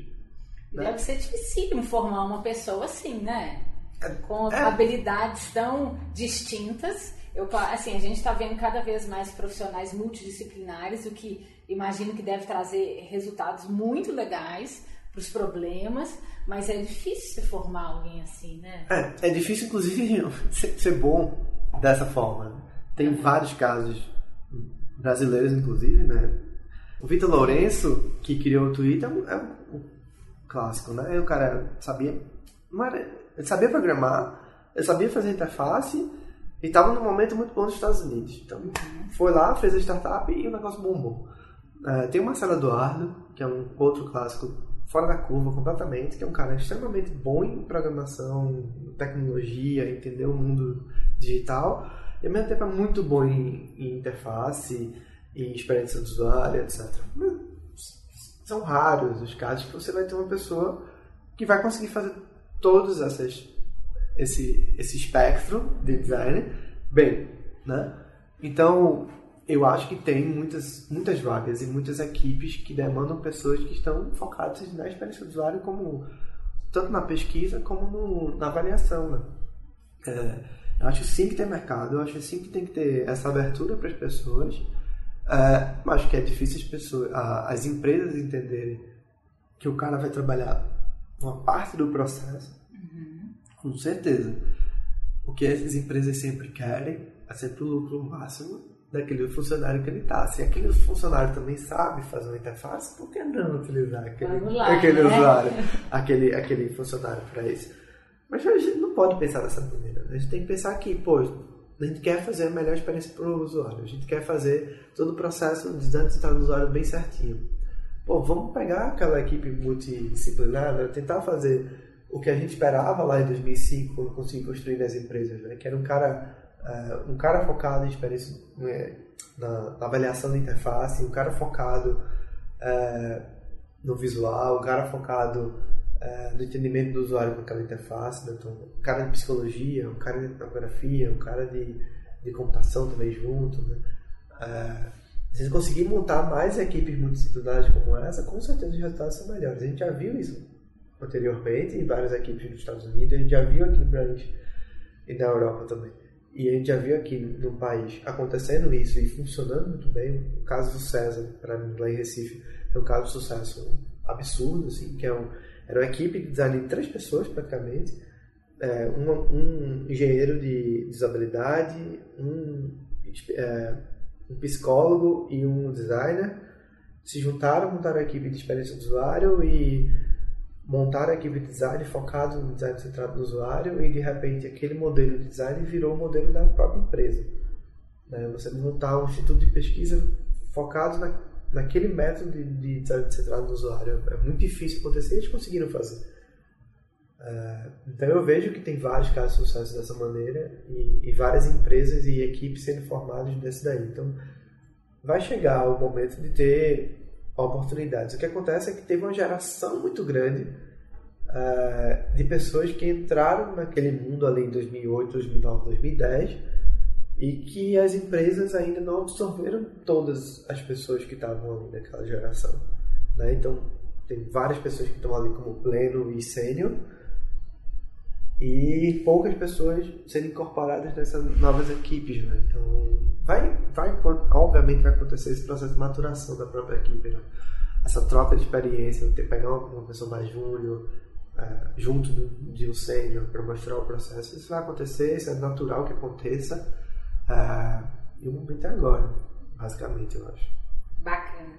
Né? Deve ser difícil formar uma pessoa assim, né? É, Com é. habilidades tão distintas. Eu, assim, a gente está vendo cada vez mais profissionais multidisciplinares, o que imagino que deve trazer resultados muito legais os problemas, mas é difícil formar alguém assim, né? É, é difícil, inclusive, ser, bom dessa forma. Tem uhum. vários casos brasileiros, inclusive, né? O Vitor Lourenço, que criou o Twitter, é um clássico, né? O cara sabia, não era, ele sabia programar, ele sabia fazer interface e estava num momento muito bom nos Estados Unidos. Então, foi lá, fez a startup e o negócio bombou. Uh, tem o Marcelo Eduardo, que é um outro clássico fora da curva completamente, que é um cara extremamente bom em programação, tecnologia, entender o mundo digital, e ao mesmo tempo é muito bom em, em interface, em experiência do usuário, etc são raros os casos que você vai ter uma pessoa que vai conseguir fazer todos essas, esse, esse espectro de design bem, né? Então, eu acho que tem muitas, muitas vagas e muitas equipes que demandam pessoas que estão focadas na experiência do usuário, como, tanto na pesquisa como no, na avaliação, né? É, eu acho sim que tem mercado, eu acho sim que tem que ter essa abertura para as pessoas, é, acho que é difícil as pessoas, as empresas entenderem que o cara vai trabalhar uma parte do processo, uhum. com certeza. O que as empresas sempre querem é sempre o lucro máximo daquele funcionário que ele está. Se aquele funcionário também sabe fazer uma interface, por que não utilizar aquele, lá, aquele né? usuário, aquele, aquele funcionário para isso? Mas a gente não pode pensar dessa maneira. Né? A gente tem que pensar que, pô, a gente quer fazer a melhor experiência para o usuário. A gente quer fazer todo o processo de centrado no usuário bem certinho. Pô, vamos pegar aquela equipe multidisciplinar, né? tentar fazer o que a gente esperava lá em 2005 quando consegui construir as empresas, né? que era um cara uh, um cara focado em experiência né? na, na, avaliação da interface, um cara focado uh, no visual, um cara focado uh, no entendimento do usuário com aquela interface, né? então, um cara de psicologia, um cara de etnografia, um cara de, de computação também junto, né? se gente conseguir montar mais equipes multidisciplinares como essa, com certeza os resultados são melhores. A gente já viu isso anteriormente em várias equipes nos Estados Unidos, a gente já viu aqui no Brasil e na Europa também. E a gente já viu aqui no país acontecendo isso e funcionando muito bem. O caso do César, para mim, lá em Recife, é um caso de sucesso absurdo, assim, que é um, era uma equipe de design de três pessoas praticamente, é, um, um, engenheiro de usabilidade, um, é, um psicólogo e um designer se juntaram, montaram a equipe de experiência do usuário e montar a equipe de design focado no design centrado no usuário e de repente aquele modelo de design virou o modelo da própria empresa. Né? Você montar um instituto de pesquisa focado na, naquele método de, de design centrado no usuário é muito difícil acontecer e eles conseguiram fazer. Uh, então eu vejo que tem vários casos de sucesso dessa maneira e, e várias empresas e equipes sendo formadas desse daí. Então vai chegar o momento de ter oportunidades. O que acontece é que teve uma geração muito grande uh, de pessoas que entraram naquele mundo ali em 2008, 2009, 2010 e que as empresas ainda não absorveram todas as pessoas que estavam ali naquela geração. Né? Então, tem várias pessoas que estão ali como pleno e sênior e poucas pessoas sendo incorporadas nessas novas equipes, né? Então, vai, vai, obviamente vai acontecer esse processo de maturação da própria equipe, né? Essa troca de experiência, ter pegar uma, pessoa mais júnior é, junto de um sênior para mostrar o processo, isso vai acontecer, isso é natural que aconteça é, e o momento é agora, basicamente, eu acho. Bacana.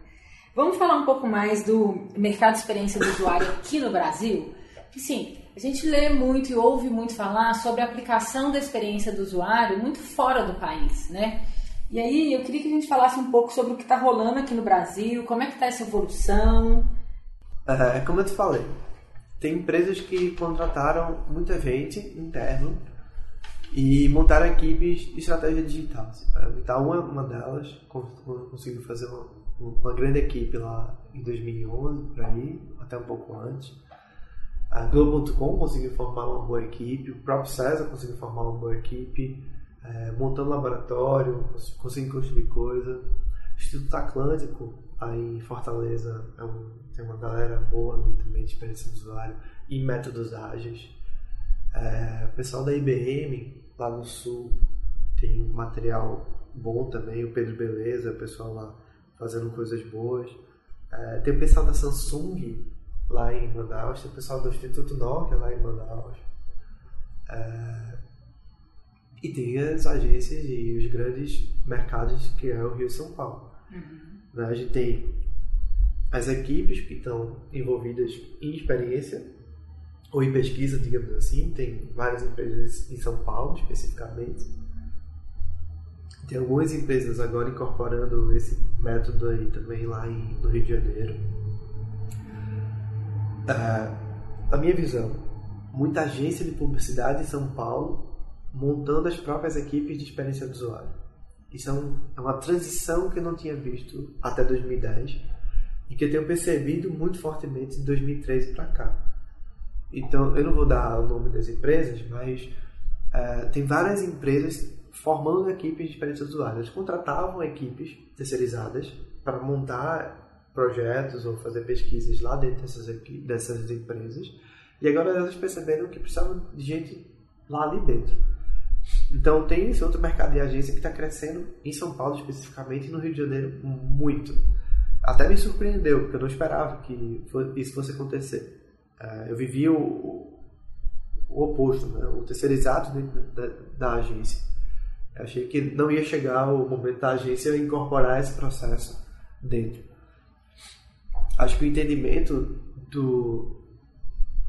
Vamos falar um pouco mais do mercado de experiência do usuário aqui no Brasil? Sim, a gente lê muito e ouve muito falar sobre a aplicação da experiência do usuário muito fora do país, né? E aí eu queria que a gente falasse um pouco sobre o que está rolando aqui no Brasil, como é que está essa evolução. É, como eu te falei, tem empresas que contrataram muita gente interno e montaram equipes de estratégia digital. A Vital, uma, uma delas, conseguiu fazer uma, uma grande equipe lá em 2011, por aí, até um pouco antes. A Globo.com conseguiu formar uma boa equipe, o próprio César conseguiu formar uma boa equipe, é, montando laboratório, conseguindo construir coisa. O Instituto Atlântico, aí em Fortaleza, é um, tem uma galera boa ali também de experiência do usuário e métodos ágeis. É, o pessoal da IBM, lá no Sul, tem material bom também, o Pedro Beleza, o pessoal lá fazendo coisas boas. É, tem o pessoal da Samsung, lá em Manaus, tem o pessoal do Instituto Nokia lá em Manaus. É, e tem as agências e os grandes mercados que é o Rio e São Paulo. Uhum. Né, a gente tem as equipes que estão envolvidas em experiência ou em pesquisa, digamos assim. Tem várias empresas em São Paulo, especificamente. Tem algumas empresas agora incorporando esse método aí também lá em, no Rio de Janeiro. A minha visão, muita agência de publicidade em São Paulo montando as próprias equipes de experiência do usuário. Isso é, é uma transição que eu não tinha visto até 2010 e que eu tenho percebido muito fortemente de 2013 para cá. Então, eu não vou dar o nome das empresas, mas uh, tem várias empresas formando equipes de experiência do usuário. Eles contratavam equipes terceirizadas para montar projetos ou fazer pesquisas lá dentro dessas, dessas empresas. E agora elas perceberam que precisavam de gente lá ali dentro. Então tem esse outro mercado de agência que está crescendo em São Paulo especificamente e no Rio de Janeiro muito. Até me surpreendeu, porque eu não esperava que isso fosse acontecer. É, eu vivi o, o oposto, né? o terceirizado dentro da, da agência. Eu achei que não ia chegar o momento da agência incorporar esse processo dentro acho que o entendimento do,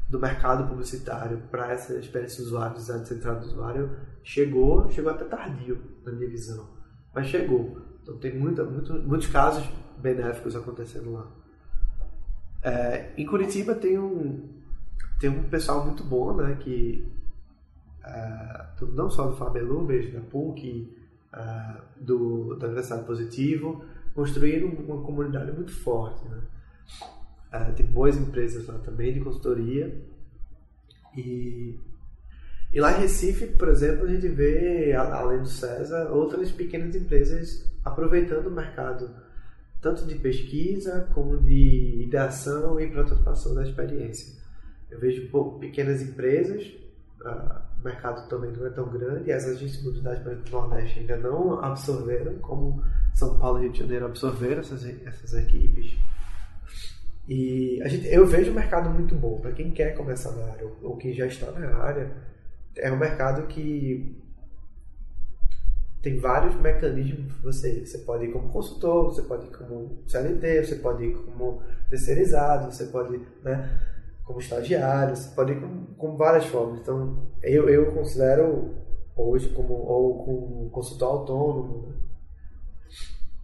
do mercado publicitário para essa experiência do usuário, design centrado do usuário, chegou, chegou até tardio na minha visão, mas chegou. Então tem muita, muito, muitos casos benéficos acontecendo lá. É, em Curitiba tem um, tem um pessoal muito bom, né, que é, não só do Fabelu, vejo da PUC, é, do, da Universidade Positivo, construíram uma comunidade muito forte, né. É, tem boas empresas lá também de consultoria e e lá em Recife, por exemplo, a gente vê, além do César, outras pequenas empresas aproveitando o mercado tanto de pesquisa como de ideação e prototipação da experiência. Eu vejo pequenas empresas, uh, o mercado também não é tão grande, as agências multidades do Nordeste ainda não absorveram, como São Paulo e Rio de Janeiro absorveram essas, essas equipes. E a gente, eu vejo um mercado muito bom para quem quer começar na área ou quem já está na área. É um mercado que tem vários mecanismos você você pode ir como consultor você pode ir como CLT você pode ir como terceirizado você pode né como estagiário você pode ir com, com várias formas então eu, eu considero hoje como ou como consultor autônomo né?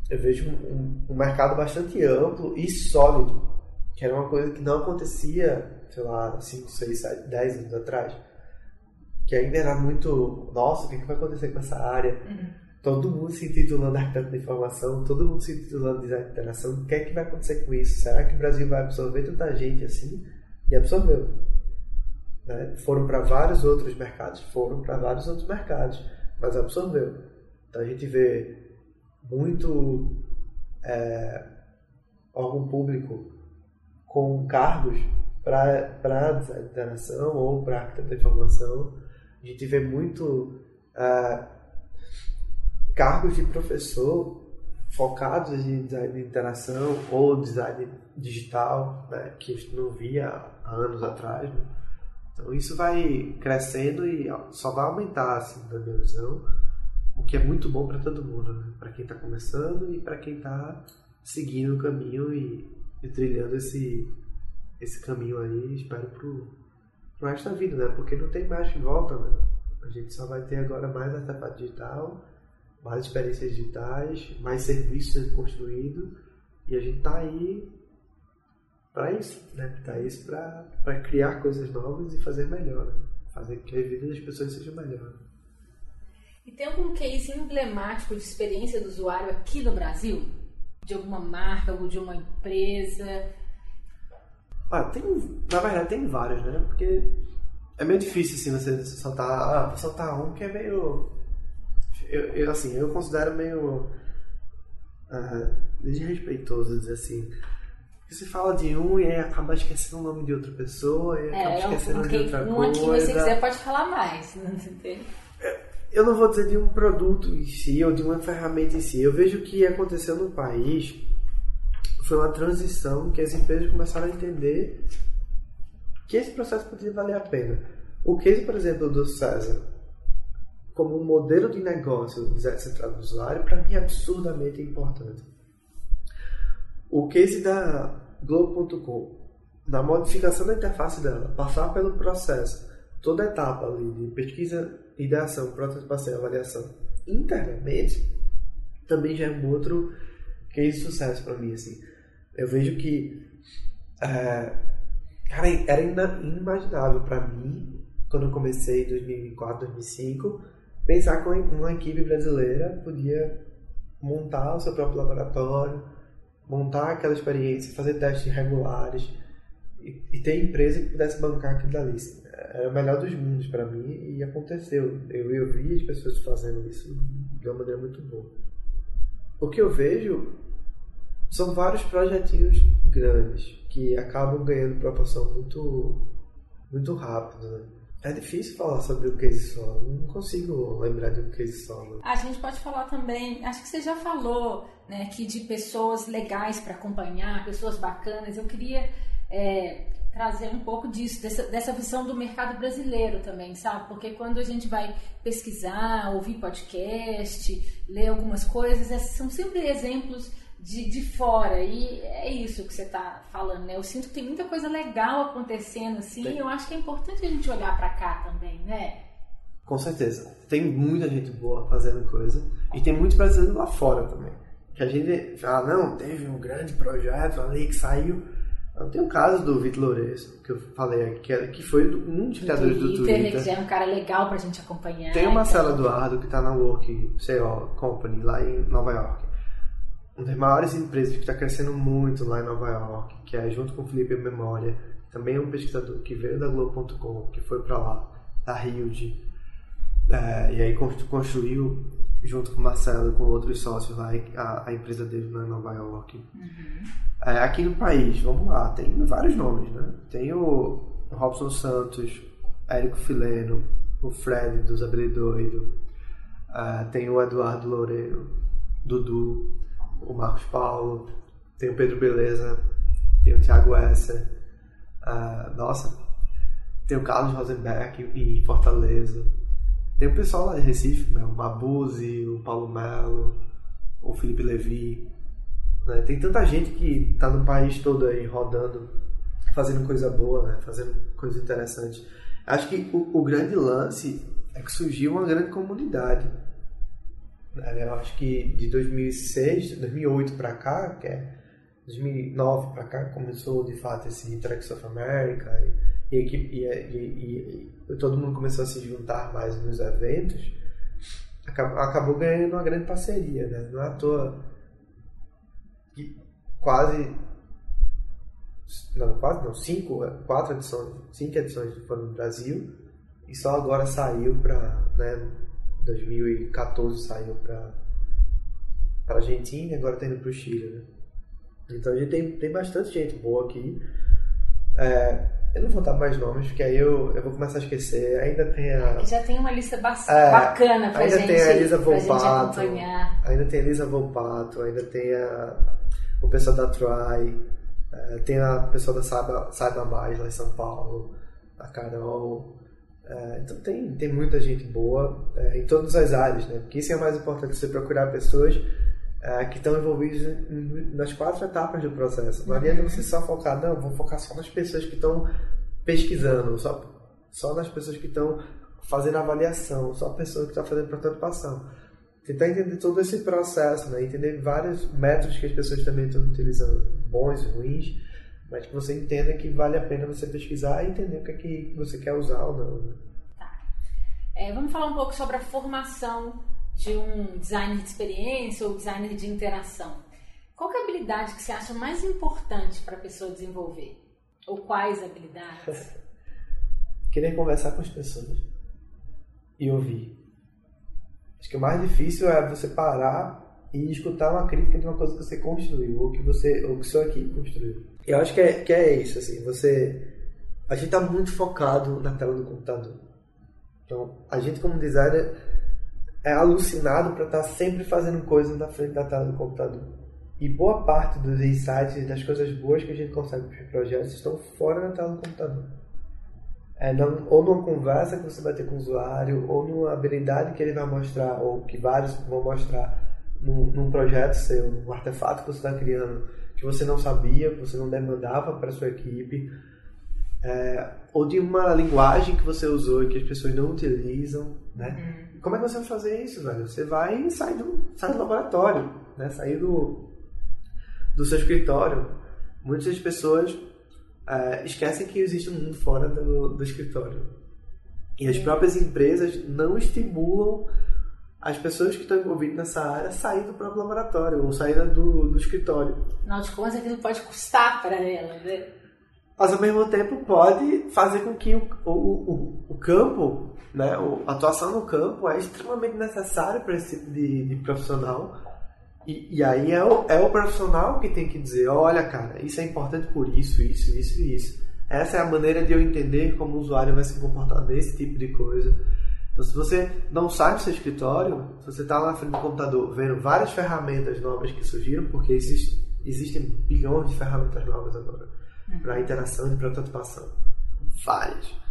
eu vejo um, um, mercado bastante amplo e sólido que era uma coisa que não acontecia sei lá 5, 6, 7, 10 anos atrás que ainda era muito, nossa, o que, que vai acontecer com essa área? Uhum. Todo mundo se intitulando arquiteto de informação, todo mundo se intitulando design de interação. O que é que vai acontecer com isso? Será que o Brasil vai absorver tanta gente assim? E absorveu. Né? Foram para vários outros mercados, foram para vários outros mercados, mas absorveu. Então a gente vê muito é, órgão público com cargos para design de interação ou para arquiteto de informação a gente vê muito uh, cargos de professor focados em design de interação ou design digital, né, que a gente não via há anos atrás. Né? Então isso vai crescendo e só vai aumentar, assim, na minha visão, o que é muito bom para todo mundo, né? para quem está começando e para quem está seguindo o caminho e, e, trilhando esse, esse caminho aí, espero, pro, pro resto da vida, né? Porque não tem mais de volta, né? A gente só vai ter agora mais artefato digital, mais experiências digitais, mais serviços sendo construídos e a gente tá aí para isso, né? Tá isso para criar coisas novas e fazer melhor, né? fazer que a vida das pessoas seja melhor. E tem algum case emblemático de experiência do usuário aqui no Brasil? De alguma marca ou de uma empresa? Ah, tem, na verdade tem vários, né? Porque é meio difícil assim você soltar, ah, vou soltar um que é meio eu, eu assim, eu considero meio uh, desrespeitoso dizer assim. Você fala de um e aí acaba esquecendo o nome de outra pessoa e é, acaba esquecendo um, de outra um coisa. Um aqui você quiser pode falar mais, não entende? Eu não vou dizer de um produto em si ou de uma ferramenta em si. Eu vejo que aconteceu no país foi uma transição que as empresas começaram a entender que esse processo podia valer a pena. O case, por exemplo, do César, como um modelo de negócio centrado no usuário, para mim é absurdamente importante. O case da Globo.com, na modificação da interface dela, passar pelo processo, toda etapa ali de pesquisa, ideação, prototipação e avaliação internamente, também já é um outro case de sucesso para mim. Assim eu vejo que é, cara, era inimaginável para mim quando eu comecei em 2004, 2005 pensar que uma equipe brasileira podia montar o seu próprio laboratório, montar aquela experiência, fazer testes regulares e, e ter empresa que pudesse bancar aquilo dali. Era o melhor dos mundos para mim e aconteceu. Eu, eu vi as pessoas fazendo isso de uma maneira muito boa. O que eu vejo são vários projetinhos grandes que acabam ganhando proporção muito, muito rápido. Né? É difícil falar sobre o case solo, não consigo lembrar de um case solo. A gente pode falar também, acho que você já falou né, aqui de pessoas legais para acompanhar, pessoas bacanas. Eu queria é, trazer um pouco disso, dessa, dessa visão do mercado brasileiro também, sabe? Porque quando a gente vai pesquisar, ouvir podcast, ler algumas coisas, são sempre exemplos de, de fora. E é isso que você está falando, né? Eu sinto que tem muita coisa legal acontecendo assim. Tem. Eu acho que é importante a gente olhar para cá também, né? Com certeza. Tem muita gente boa fazendo coisa. E tem muito brasileiro lá fora também. Que a gente fala, não, teve um grande projeto ali que saiu. Tem o caso do Vitor Lourenço, que eu falei aqui, que, que foi um dos criadores do Twitter. Que é um cara legal pra gente acompanhar. Tem o Marcelo então. Eduardo, que tá na Work CO Company, lá em Nova York. Uma das maiores empresas que está crescendo muito lá em Nova York, que é junto com o Felipe Memória. Também é um pesquisador que veio da Globo.com, que foi para lá, da Hilde, é, e aí construiu, junto com o Marcelo e com outros sócios lá, a, a empresa dele na Nova York. Uhum. É, aqui no país, vamos lá, tem vários nomes, né? Tem o Robson Santos, Érico Fileno, o Fred dos Abredoido, é, tem o Eduardo Loureiro, Dudu, o Marcos Paulo, tem o Pedro Beleza, tem o Thiago Esser, uh, nossa, tem o Carlos Rosenberg em Fortaleza, tem o pessoal lá de Recife, né? o Mabuse, o Paulo Melo, o Felipe Levi. Né? Tem tanta gente que está no país todo aí rodando, fazendo coisa boa, né? fazendo coisa interessante. Acho que o, o grande lance é que surgiu uma grande comunidade. Né? Eu acho que de 2006, 2008 para cá, que é 2009 para cá, começou de fato esse Tracks of America e, e, e, e, todo mundo começou a se juntar mais nos eventos, acabou, acabou ganhando uma grande parceria, né? Não é à toa que quase não, quase não, cinco, quatro edições, cinco edições foram no Brasil e só agora saiu para, né, 2014 saiu para para Argentina e agora está indo para o Chile, né? Então a gente tem, tem bastante gente boa aqui. É, eu não vou dar mais nomes, porque aí eu, eu vou começar a esquecer. Ainda tem a. Já tem uma lista é, bacana pra ainda gente. Ainda tem a Elisa Volpato. Ainda tem a Elisa Volpato, ainda tem a, o pessoal da Try, é, tem a pessoa da Saiba, Saiba Mais lá em São Paulo, a Carol. É, então tem, tem muita gente boa é, em todas as áreas, né? Porque isso é o mais importante, você procurar pessoas é, que estão envolvidos nas quatro etapas do processo. Não adianta você só focar, não, vou focar só nas pessoas que estão pesquisando, só, só nas pessoas que estão fazendo avaliação, só a pessoa que está fazendo prototipação. Tentar entender todo esse processo, né? entender vários métodos que as pessoas também estão utilizando, bons ruins, mas que você entenda que vale a pena você pesquisar e entender o que, é que você quer usar ou não. Né? Tá. É, vamos falar um pouco sobre a formação de um designer de experiência ou designer de interação. Qual é a habilidade que você acha mais importante para a pessoa desenvolver? Ou quais habilidades? Querer conversar com as pessoas e ouvir. Acho que o mais difícil é você parar e escutar uma crítica de uma coisa que você construiu ou que você ou que sua equipe construiu. Eu acho que é, que é isso assim. Você a gente está muito focado na tela do computador. Então a gente como designer é alucinado para estar tá sempre fazendo coisas na frente da tela do computador. E boa parte dos insights, das coisas boas que a gente consegue para os projetos estão fora da tela do computador. É não, ou numa conversa que você vai ter com o usuário, ou numa habilidade que ele vai mostrar, ou que vários vão mostrar num, num projeto seu, num artefato que você está criando, que você não sabia, que você não demandava para sua equipe, é, ou de uma linguagem que você usou e que as pessoas não utilizam, né? Uhum como é que você vai fazer isso, velho? Você vai e sai do, sai do laboratório, né? Sair do, do seu escritório. Muitas pessoas é, esquecem que existe um mundo fora do, do escritório. E as próprias empresas não estimulam as pessoas que estão envolvidas nessa área a sair do próprio laboratório ou sair do, do escritório. Afinal de contas, aquilo pode custar para ela, né? Mas ao mesmo tempo pode fazer com que o, o, o, o campo né? A atuação no campo é extremamente necessária para esse tipo de, de profissional. E, e, aí é o, é o profissional que tem que dizer, olha cara, isso é importante por isso, isso, isso e isso. Essa é a maneira de eu entender como o usuário vai se comportar nesse tipo de coisa. Então, se você não sai do seu escritório, se você está lá na frente do computador vendo várias ferramentas novas que surgiram, porque existe, existem bilhões de ferramentas novas agora. Para interação e prototipação. Várias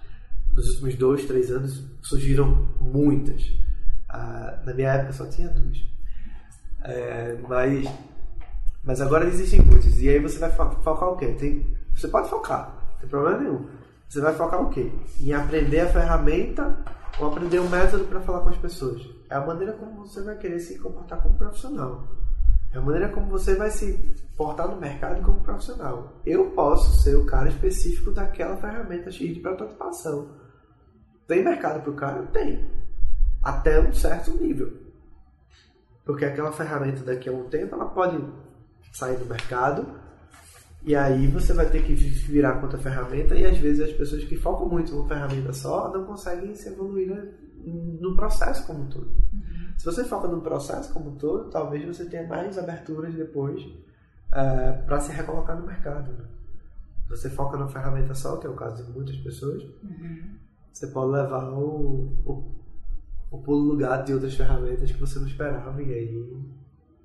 nos últimos dois, três anos surgiram muitas. Ah, na minha época só tinha duas. É, mas, Mas agora existem muitos. E aí você vai focar o quê? Tem, você pode focar, não tem problema nenhum. Você vai focar o quê? Em aprender a ferramenta ou aprender um método para falar com as pessoas. É a maneira como você vai querer se comportar como profissional. É a maneira como você vai se portar no mercado como profissional. Eu posso ser o cara específico daquela ferramenta X de prototipação. Tem mercado para o cara? Tem. Até um certo nível. Porque aquela ferramenta daqui a um tempo ela pode sair do mercado e aí você vai ter que virar contra a ferramenta e às vezes as pessoas que focam muito numa ferramenta só não conseguem se evoluir no processo como um todo. Uhum. Se você foca no processo como um todo, talvez você tenha mais aberturas depois eh, para se recolocar no mercado. Né? Você foca na ferramenta só, que é o caso de muitas pessoas, uhum. você pode levar o, o, o pulo lugar de outras ferramentas que você não esperava e aí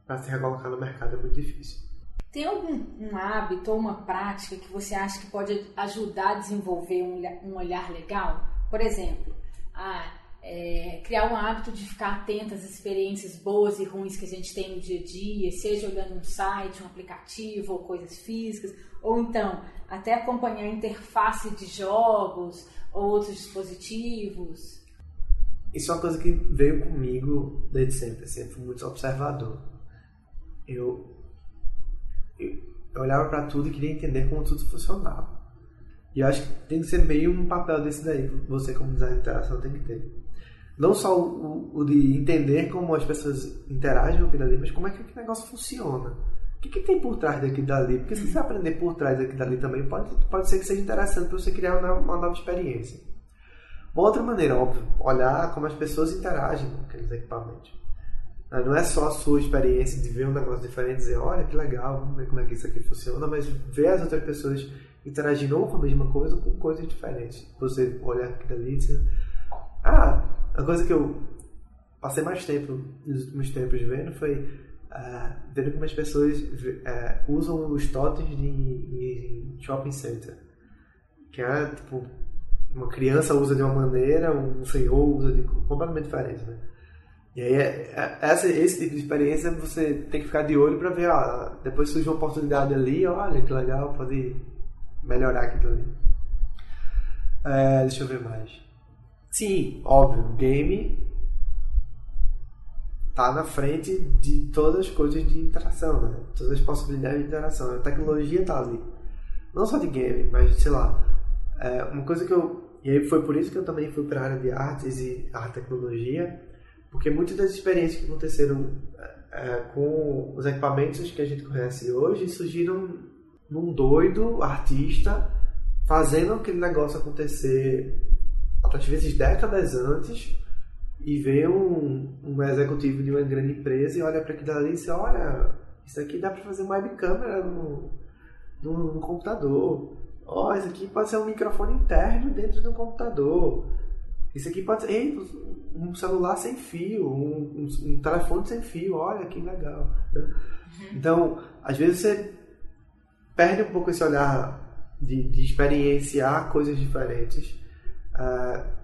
para se recolocar no mercado é muito difícil. Tem algum um hábito ou uma prática que você acha que pode ajudar a desenvolver um, um olhar legal? Por exemplo, ah, é, criar um hábito de ficar atento às experiências boas e ruins que a gente tem no dia a dia, seja olhando um site, um aplicativo ou coisas físicas, ou então até acompanhar a interface de jogos ou outros dispositivos. Isso é uma coisa que veio comigo desde sempre, sempre fui muito observador. Eu, eu olhava para tudo e queria entender como tudo funcionava. E eu acho que tem que ser meio um papel desse daí você como designer de interação tem que ter não só o, o, de entender como as pessoas interagem com aquilo ali, mas como é que aquele negócio funciona. O que, que tem por trás daquilo dali? Porque se você aprender por trás daquilo dali também, pode, pode ser que seja interessante para você criar uma, uma nova experiência. Uma outra maneira, óbvio, olhar como as pessoas interagem com aqueles equipamentos. Ah, não é só a sua experiência de ver um negócio diferente e dizer, olha que legal, vamos ver como é que isso aqui funciona, mas ver as outras pessoas interagindo com a mesma coisa ou com coisas diferentes. Você olhar aquilo ali e dizer, ah, a coisa que eu passei mais tempo nos últimos tempos vendo foi uh, vendo como as pessoas uh, usam os totens de, em shopping center. Que é tipo, uma criança usa de uma maneira, um senhor usa de completamente diferente, né? E aí, é, é, essa, esse tipo de experiência você tem que ficar de olho para ver, ó, depois surge uma oportunidade ali, olha que legal, pode melhorar aquilo ali. É, deixa eu ver mais. Sim, óbvio, o game tá na frente de todas as coisas de interação, né? Todas as possibilidades de interação. A tecnologia tá ali. Não só de game, mas sei lá. É uma coisa que eu. E aí foi por isso que eu também fui para a área de artes e arte tecnologia, porque muitas das experiências que aconteceram é, com os equipamentos que a gente conhece hoje surgiram num doido artista fazendo aquele negócio acontecer às vezes décadas antes, e vê um, um executivo de uma grande empresa e olha para aquilo ali e diz: Olha, isso aqui dá para fazer uma webcam no, no, no computador. Ó, oh, isso aqui pode ser um microfone interno dentro do computador. Isso aqui pode ser ei, um celular sem fio, um, um, um, telefone sem fio. Olha que legal. Né? Uhum. Então, às vezes você perde um pouco esse olhar de, de experienciar coisas diferentes Uh,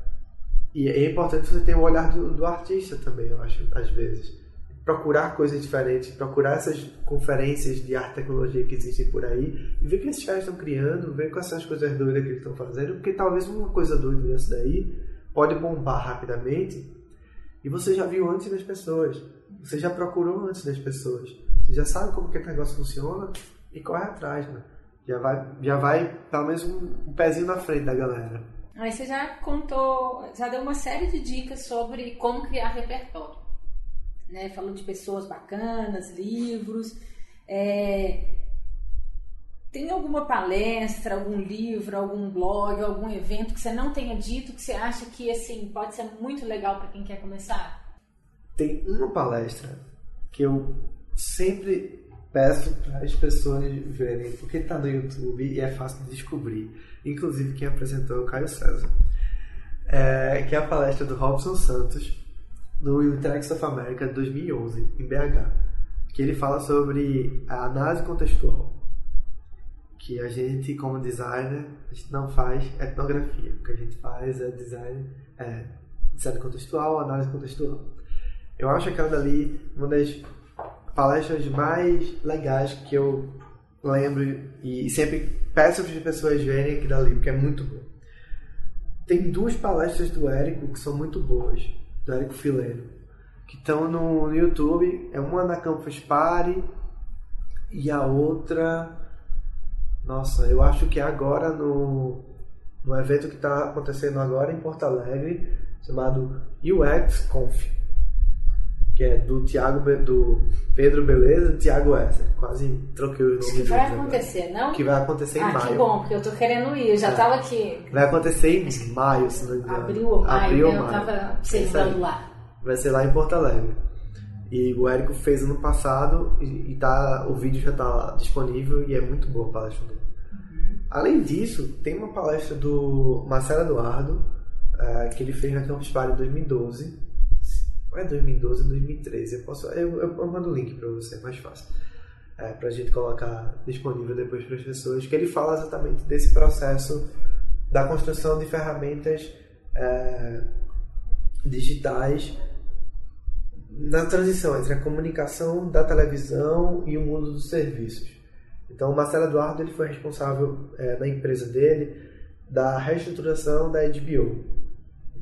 e é importante você ter o olhar do, do, artista também, eu acho, às vezes. Procurar coisas diferentes, procurar essas conferências de arte e tecnologia que existem por aí e ver o que esses caras estão criando, ver quais são as coisas doidas que eles estão fazendo, porque talvez uma coisa doida dessa daí pode bombar rapidamente e você já viu antes das pessoas, você já procurou antes das pessoas, você já sabe como que o negócio funciona e corre atrás, né? Já vai, já vai pelo menos um, um pezinho na frente da galera. Aí você já contou, já deu uma série de dicas sobre como criar repertório. Né? Falou de pessoas bacanas, livros. É... Tem alguma palestra, algum livro, algum blog, algum evento que você não tenha dito que você acha que assim pode ser muito legal para quem quer começar? Tem uma palestra que eu sempre peço para as pessoas verem, porque está no YouTube e é fácil de descobrir. Inclusive, quem apresentou é o Caio César, é, que é a palestra do Robson Santos no Interact of America 2011, em BH, que ele fala sobre a análise contextual. Que a gente, como designer, a gente não faz etnografia. O que a gente faz é design, é, design contextual, análise contextual. Eu acho aquela dali uma das palestras mais legais que eu lembro e sempre peço para as pessoas verem aqui dali, porque é muito bom. Tem duas palestras do Érico que são muito boas, do Érico Fileno, que estão no, no YouTube. É uma na Campus Party e a outra. Nossa, eu acho que é agora no, no evento que está acontecendo agora em Porto Alegre, chamado UX Conf que é do Tiago do Pedro Beleza e Tiago Esser. Quase troquei o nome que vai acontecer, não? Que vai acontecer em ah, maio. Ah, que bom, porque eu tô querendo ir, eu já é. tava aqui. Vai acontecer em maio, se não me engano. Abril ou maio, Abril, né? eu tava observando lá. Vai ser lá em Porto Alegre. E o Érico fez ano passado e, e tá, o vídeo já está disponível e é muito boa a palestra dele. Uhum. Além disso, tem uma palestra do Marcelo Eduardo, uh, que ele fez na Campus Party em 2012 ou é 2012 ou 2013. Eu, posso, eu, eu mando o link para você, é mais fácil. É, para a gente colocar disponível depois para as pessoas, que ele fala exatamente desse processo da construção de ferramentas é, digitais na transição entre a comunicação da televisão e o mundo dos serviços. Então, o Marcelo Eduardo ele foi responsável é, na empresa dele da reestruturação da HBO.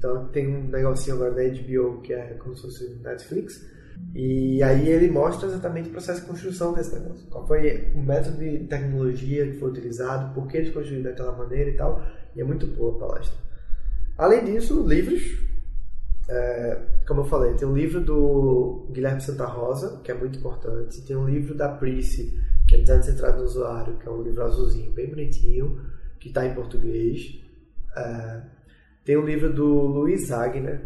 Então tem um negocinho agora da HBO que é como se fosse Netflix. E aí ele mostra exatamente o processo de construção desse negócio. Qual foi o método de tecnologia que foi utilizado, por que eles construíram daquela maneira e tal. E é muito boa a palestra. Além disso, livros. É, como eu falei, tem um livro do Guilherme Santa Rosa, que é muito importante. Tem um livro da Price, que é Design Centrado no Usuário, que é um livro azulzinho, bem bonitinho, que está em português. É, tem um livro do Luiz Agner,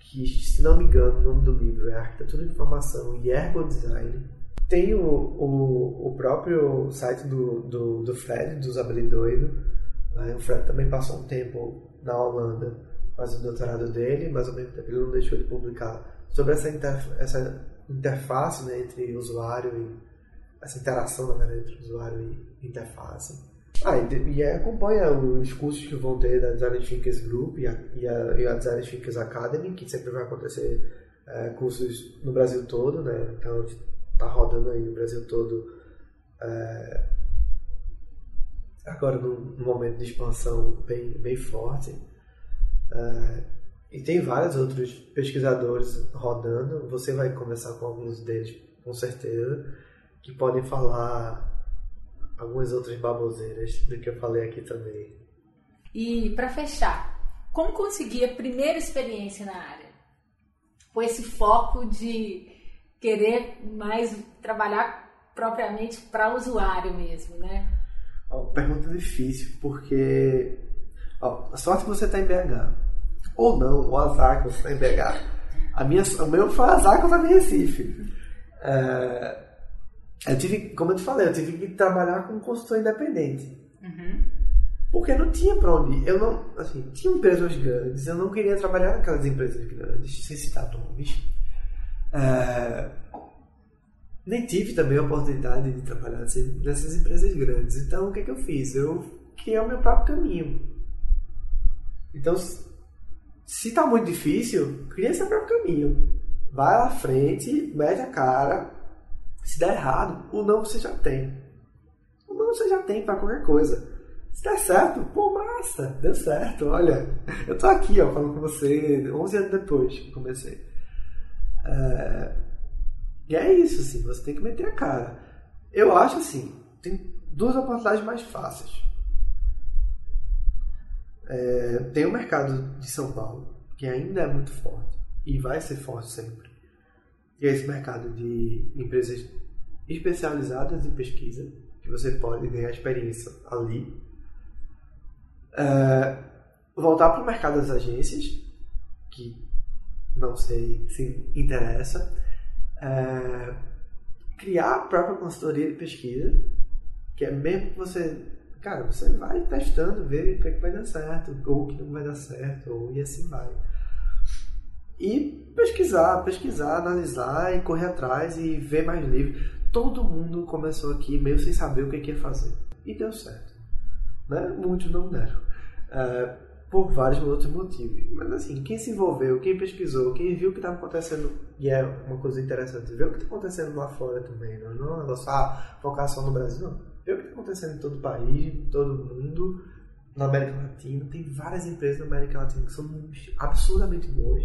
que, se não me engano, o nome do livro é Arquitetura de Informação e Ergodesign. Tem o, o, o próprio site do, do, do Fred, do Zabeli Doido. Né? O Fred também passou um tempo na Holanda fazendo o doutorado dele, mas ao mesmo tempo ele não deixou de publicar sobre essa, essa interface né, entre usuário e essa interação na verdade, entre usuário e interface. Ah, e, e acompanha os cursos que vão ter da Design Thinkers Group e a, e a, e a Design Thinkers Academy, que sempre vai acontecer é, cursos no Brasil todo, né? Então está rodando aí no Brasil todo é, agora num, num, momento de expansão bem, bem forte. É, e tem vários outros pesquisadores rodando. Você vai conversar com alguns deles, com certeza, que podem falar algumas outras baboseiras do que eu falei aqui também. E para fechar, como conseguir a primeira experiência na área? Com esse foco de querer mais trabalhar propriamente para o usuário mesmo, né? Ó, pergunta difícil, porque ó, a sorte que você está em BH. Ou não, o azar que você está em BH. A minha, o meu foi azar que eu estava em Recife. É, eu tive, como eu te falei, eu tive que trabalhar como consultor independente. Uhum. Porque não tinha para onde ir. Eu não, assim, tinha empresas grandes, eu não queria trabalhar naquelas empresas grandes, sem citar nomes. É, nem tive também a oportunidade de trabalhar nessas empresas grandes. Então, o que, que eu fiz? Eu criei o meu próprio caminho. Então, se está muito difícil, cria seu próprio caminho. Vai à frente, mete a cara, se der errado, o não você já tem. O não você já tem para qualquer coisa. Se der certo, pô, massa, deu certo. Olha, eu tô aqui, ó, falando com você 11 anos depois que comecei. É... E é isso, assim, você tem que meter a cara. Eu acho assim, tem duas oportunidades mais fáceis. É... Tem o mercado de São Paulo, que ainda é muito forte e vai ser forte sempre e é esse mercado de empresas especializadas em pesquisa, que você pode ganhar experiência ali. É, voltar para o mercado das agências, que não sei se interessa. É, criar a própria consultoria de pesquisa, que é mesmo que você. Cara, você vai testando, ver o que, é que vai dar certo, ou o que não vai dar certo, ou e assim vai. E pesquisar, pesquisar, analisar e correr atrás e ver mais livros. Todo mundo começou aqui meio sem saber o que ia fazer. E deu certo. Né? Muitos não deram. É, por vários outros motivos. Mas assim, quem se envolveu, quem pesquisou, quem viu o que estava acontecendo, e é uma coisa interessante, ver o que está acontecendo lá fora também, não, não é um focar só no Brasil, não. Ver o que está acontecendo em todo o país, em todo mundo, na América Latina. Tem várias empresas na América Latina que são absurdamente boas.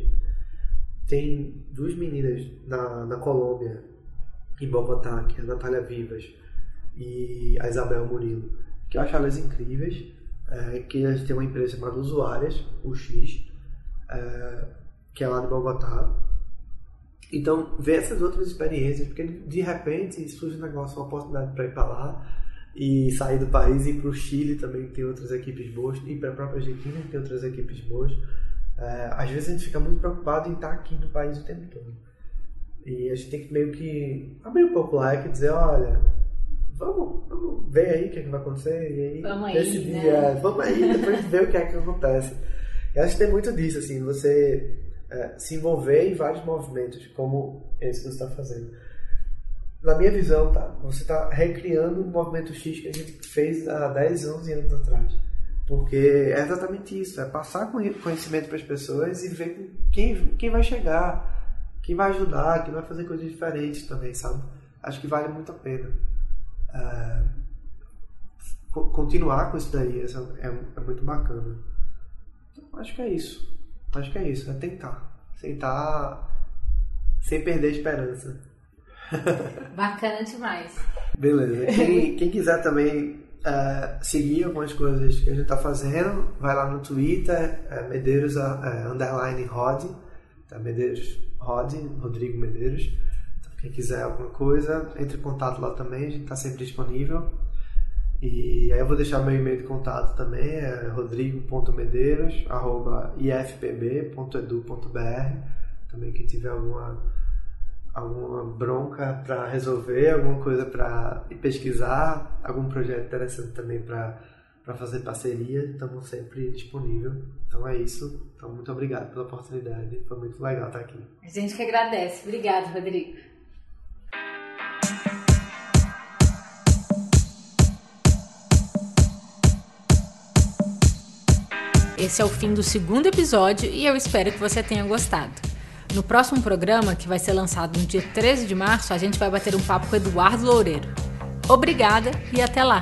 Tem duas meninas na, na Colômbia, em Bogotá, que é a Natália Vivas e a Isabel Murilo, que eu acho elas incríveis é, que eles têm uma empresa chamada Usuárias, o X, é, que é lá de Bogotá. Então, ver essas outras experiências, porque de repente surge um negócio, uma oportunidade para ir para lá e sair do país e ir para o Chile também, que tem outras equipes boas, e para a própria Argentina, que tem outras equipes boas. É, às vezes a gente fica muito preocupado em estar aqui no país o tempo todo. E a gente tem que meio que abrir um pouco lá e dizer, olha, vamos, vamos ver aí o que, é que vai acontecer e aí vamos decidir, aí, né? é, vamos aí depois ver o que é que acontece. Eu acho que tem muito disso, assim, você é, se envolver em vários movimentos, como esse que você está fazendo. Na minha visão, tá, você está recriando um movimento X que a gente fez há 10, 11 anos atrás. Porque é exatamente isso, é passar conhecimento para as pessoas e ver quem, quem vai chegar, quem vai ajudar, quem vai fazer coisas diferentes também, sabe? Acho que vale muito a pena. É, continuar com isso daí é, é, muito bacana. Então, acho que é isso. Acho que é isso. É tentar. Tentar sem perder a esperança. Bacana demais. Beleza. Quem, quem quiser também uh, seguir algumas coisas que a gente está fazendo, vai lá no Twitter, é, Medeiros uh, underline Rod, tá? Medeiros Rod, Rodrigo Medeiros. Quem quiser alguma coisa, entre em contato lá também, a gente está sempre disponível. E aí eu vou deixar meu e-mail de contato também, é rodrigo.medeiros.ifpb.edu.br. Também quem tiver alguma, alguma bronca para resolver, alguma coisa para pesquisar, algum projeto interessante também para fazer parceria, estamos sempre disponível. Então é isso. Então muito obrigado pela oportunidade, foi muito legal estar aqui. A gente que agradece. Obrigado, Rodrigo. Esse é o fim do segundo episódio e eu espero que você tenha gostado. No próximo programa, que vai ser lançado no dia 13 de março, a gente vai bater um papo com Eduardo Loureiro. Obrigada e até lá!